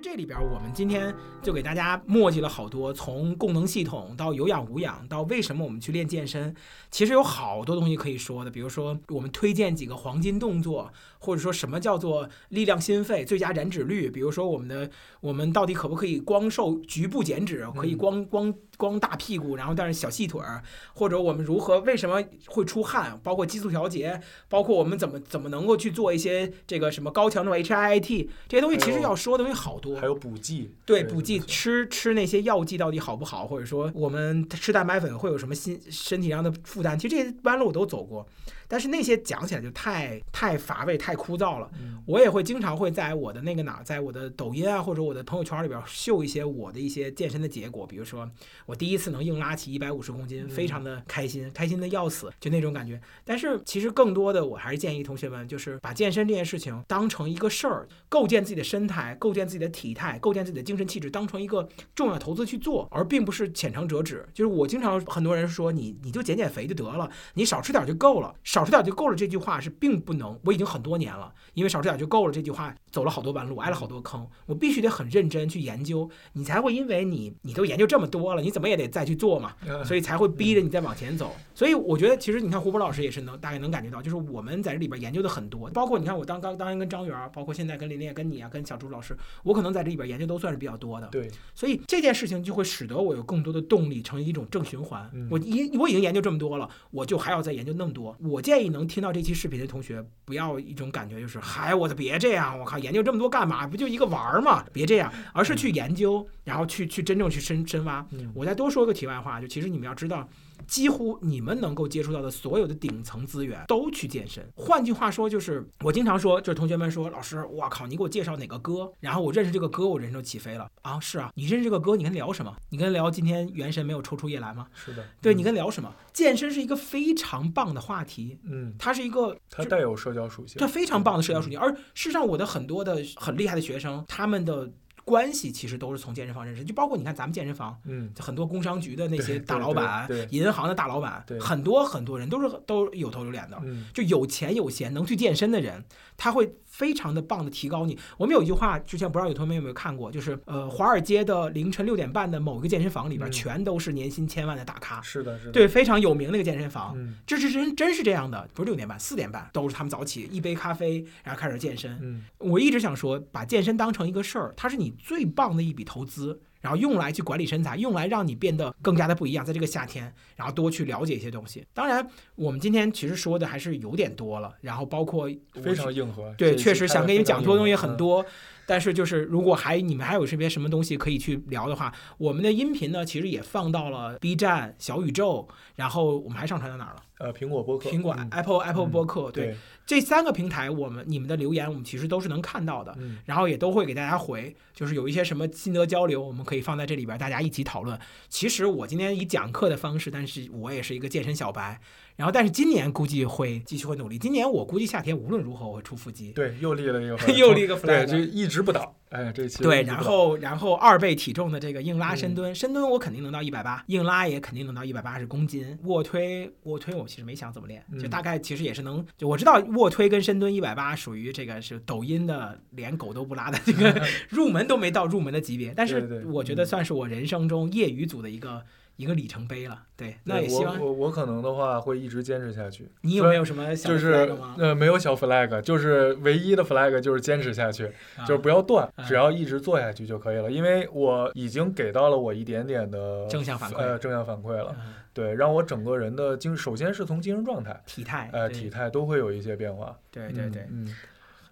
这里边我们今天就给大家墨迹了好多，从供能系统到有氧无氧，到为什么我们去练健身，其实有好多东西可以说的。比如说，我们推荐几个黄金动作，或者说什么叫做力量心肺、最佳燃脂率。比如说，我们的我们到底可不可以光瘦局部减脂，可以光光光大屁股，然后但是小细腿儿，或者我们如何为什么会出汗，包括激素调节，包括我们怎么怎么能够去做一些这个什么高强度 HIIT 这些东西，其实要说的东西好多。还有补剂，对补剂吃吃那些药剂到底好不好，或者说我们吃蛋白粉会有什么心身体上的负担？其实这些弯路我都走过。但是那些讲起来就太太乏味、太枯燥了。我也会经常会在我的那个哪，在我的抖音啊或者我的朋友圈里边秀一些我的一些健身的结果，比如说我第一次能硬拉起一百五十公斤，非常的开心，开心的要死，就那种感觉。但是其实更多的，我还是建议同学们，就是把健身这件事情当成一个事儿，构建自己的身态，构建自己的体态，构建自己的精神气质，当成一个重要投资去做，而并不是浅尝辄止。就是我经常很多人说你你就减减肥就得了，你少吃点就够了。少吃点就够了，这句话是并不能。我已经很多年了，因为少吃点就够了这句话走了好多弯路，挨了好多坑。我必须得很认真去研究，你才会因为你你都研究这么多了，你怎么也得再去做嘛，所以才会逼着你再往前走。所以我觉得，其实你看胡博老师也是能大概能感觉到，就是我们在这里边研究的很多，包括你看我当刚当年跟张元，包括现在跟林林、跟你啊，跟小朱老师，我可能在这里边研究都算是比较多的。对，所以这件事情就会使得我有更多的动力，成为一种正循环。我已我已经研究这么多了，我就还要再研究那么多。我建议能听到这期视频的同学，不要一种感觉就是，嗨，我的别这样，我靠，研究这么多干嘛？不就一个玩儿嘛？别这样，而是去研究，然后去去真正去深深挖。我再多说个题外话，就其实你们要知道。几乎你们能够接触到的所有的顶层资源都去健身。换句话说，就是我经常说，就是同学们说，老师，我靠，你给我介绍哪个歌，然后我认识这个歌，我人生就起飞了啊！是啊，你认识这个歌，你跟聊什么？你跟聊今天原神没有抽出夜来吗？是的，对你跟聊什么？健身是一个非常棒的话题，嗯，它是一个，它带有社交属性，它非常棒的社交属性。而事实上，我的很多的很厉害的学生，他们的。关系其实都是从健身房认识，就包括你看咱们健身房，嗯，很多工商局的那些大老板，对银行的大老板，对，很多很多人都是都有头有脸的，嗯，就有钱有闲能去健身的人，他会非常的棒的提高你。我们有一句话，之前不知道有同学们有没有看过，就是呃，华尔街的凌晨六点半的某一个健身房里边，全都是年薪千万的大咖，是的，是的，对，非常有名的一个健身房，嗯，这是真真是这样的，不是六点半，四点半都是他们早起，一杯咖啡，然后开始健身。嗯，我一直想说，把健身当成一个事儿，它是你最棒的一。笔投资，然后用来去管理身材，用来让你变得更加的不一样。在这个夏天，然后多去了解一些东西。当然，我们今天其实说的还是有点多了，然后包括非常硬核。对，确实想跟你们讲多的东西很多。但是就是如果还你们还有这边什么东西可以去聊的话，我们的音频呢，其实也放到了 B 站、小宇宙，然后我们还上传到哪儿了？呃，苹果播客，苹果 Apple Apple 播客，对，这三个平台，我们你们的留言，我们其实都是能看到的，然后也都会给大家回，就是有一些什么心得交流，我们可以放在这里边，大家一起讨论。其实我今天以讲课的方式，但是我也是一个健身小白。然后，但是今年估计会继续会努力。今年我估计夏天无论如何我会出腹肌。对，又立了一个，又立一个 flag，对，就一直不倒。哎，这期对，然后然后二倍体重的这个硬拉深蹲，深蹲我肯定能到一百八，硬拉也肯定能到一百八十公斤。卧推，卧推我其实没想怎么练，就大概其实也是能，就我知道卧推跟深蹲一百八属于这个是抖音的连狗都不拉的这个 入门都没到入门的级别，但是我觉得算是我人生中业余组的一个。一个里程碑了，对，那也希望我我可能的话会一直坚持下去。你有没有什么小 flag 吗？呃，没有小 flag，就是唯一的 flag 就是坚持下去，就是不要断，只要一直做下去就可以了。因为我已经给到了我一点点的正向反馈，呃，正向反馈了，对，让我整个人的精，首先是从精神状态、体态，呃，体态都会有一些变化。对对对，嗯。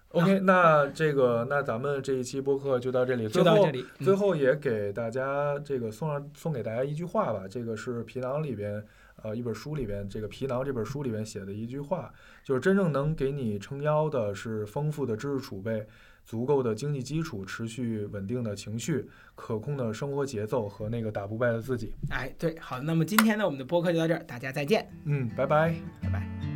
OK，那这个，那咱们这一期播客就到这里。就到这里。最后也给大家这个送上送给大家一句话吧。这个是皮囊里边，呃，一本书里边，这个皮囊这本书里边写的一句话，就是真正能给你撑腰的是丰富的知识储备、足够的经济基础、持续稳定的情绪、可控的生活节奏和那个打不败的自己。哎，对，好，那么今天呢，我们的播客就到这儿，大家再见。嗯，拜拜，拜拜。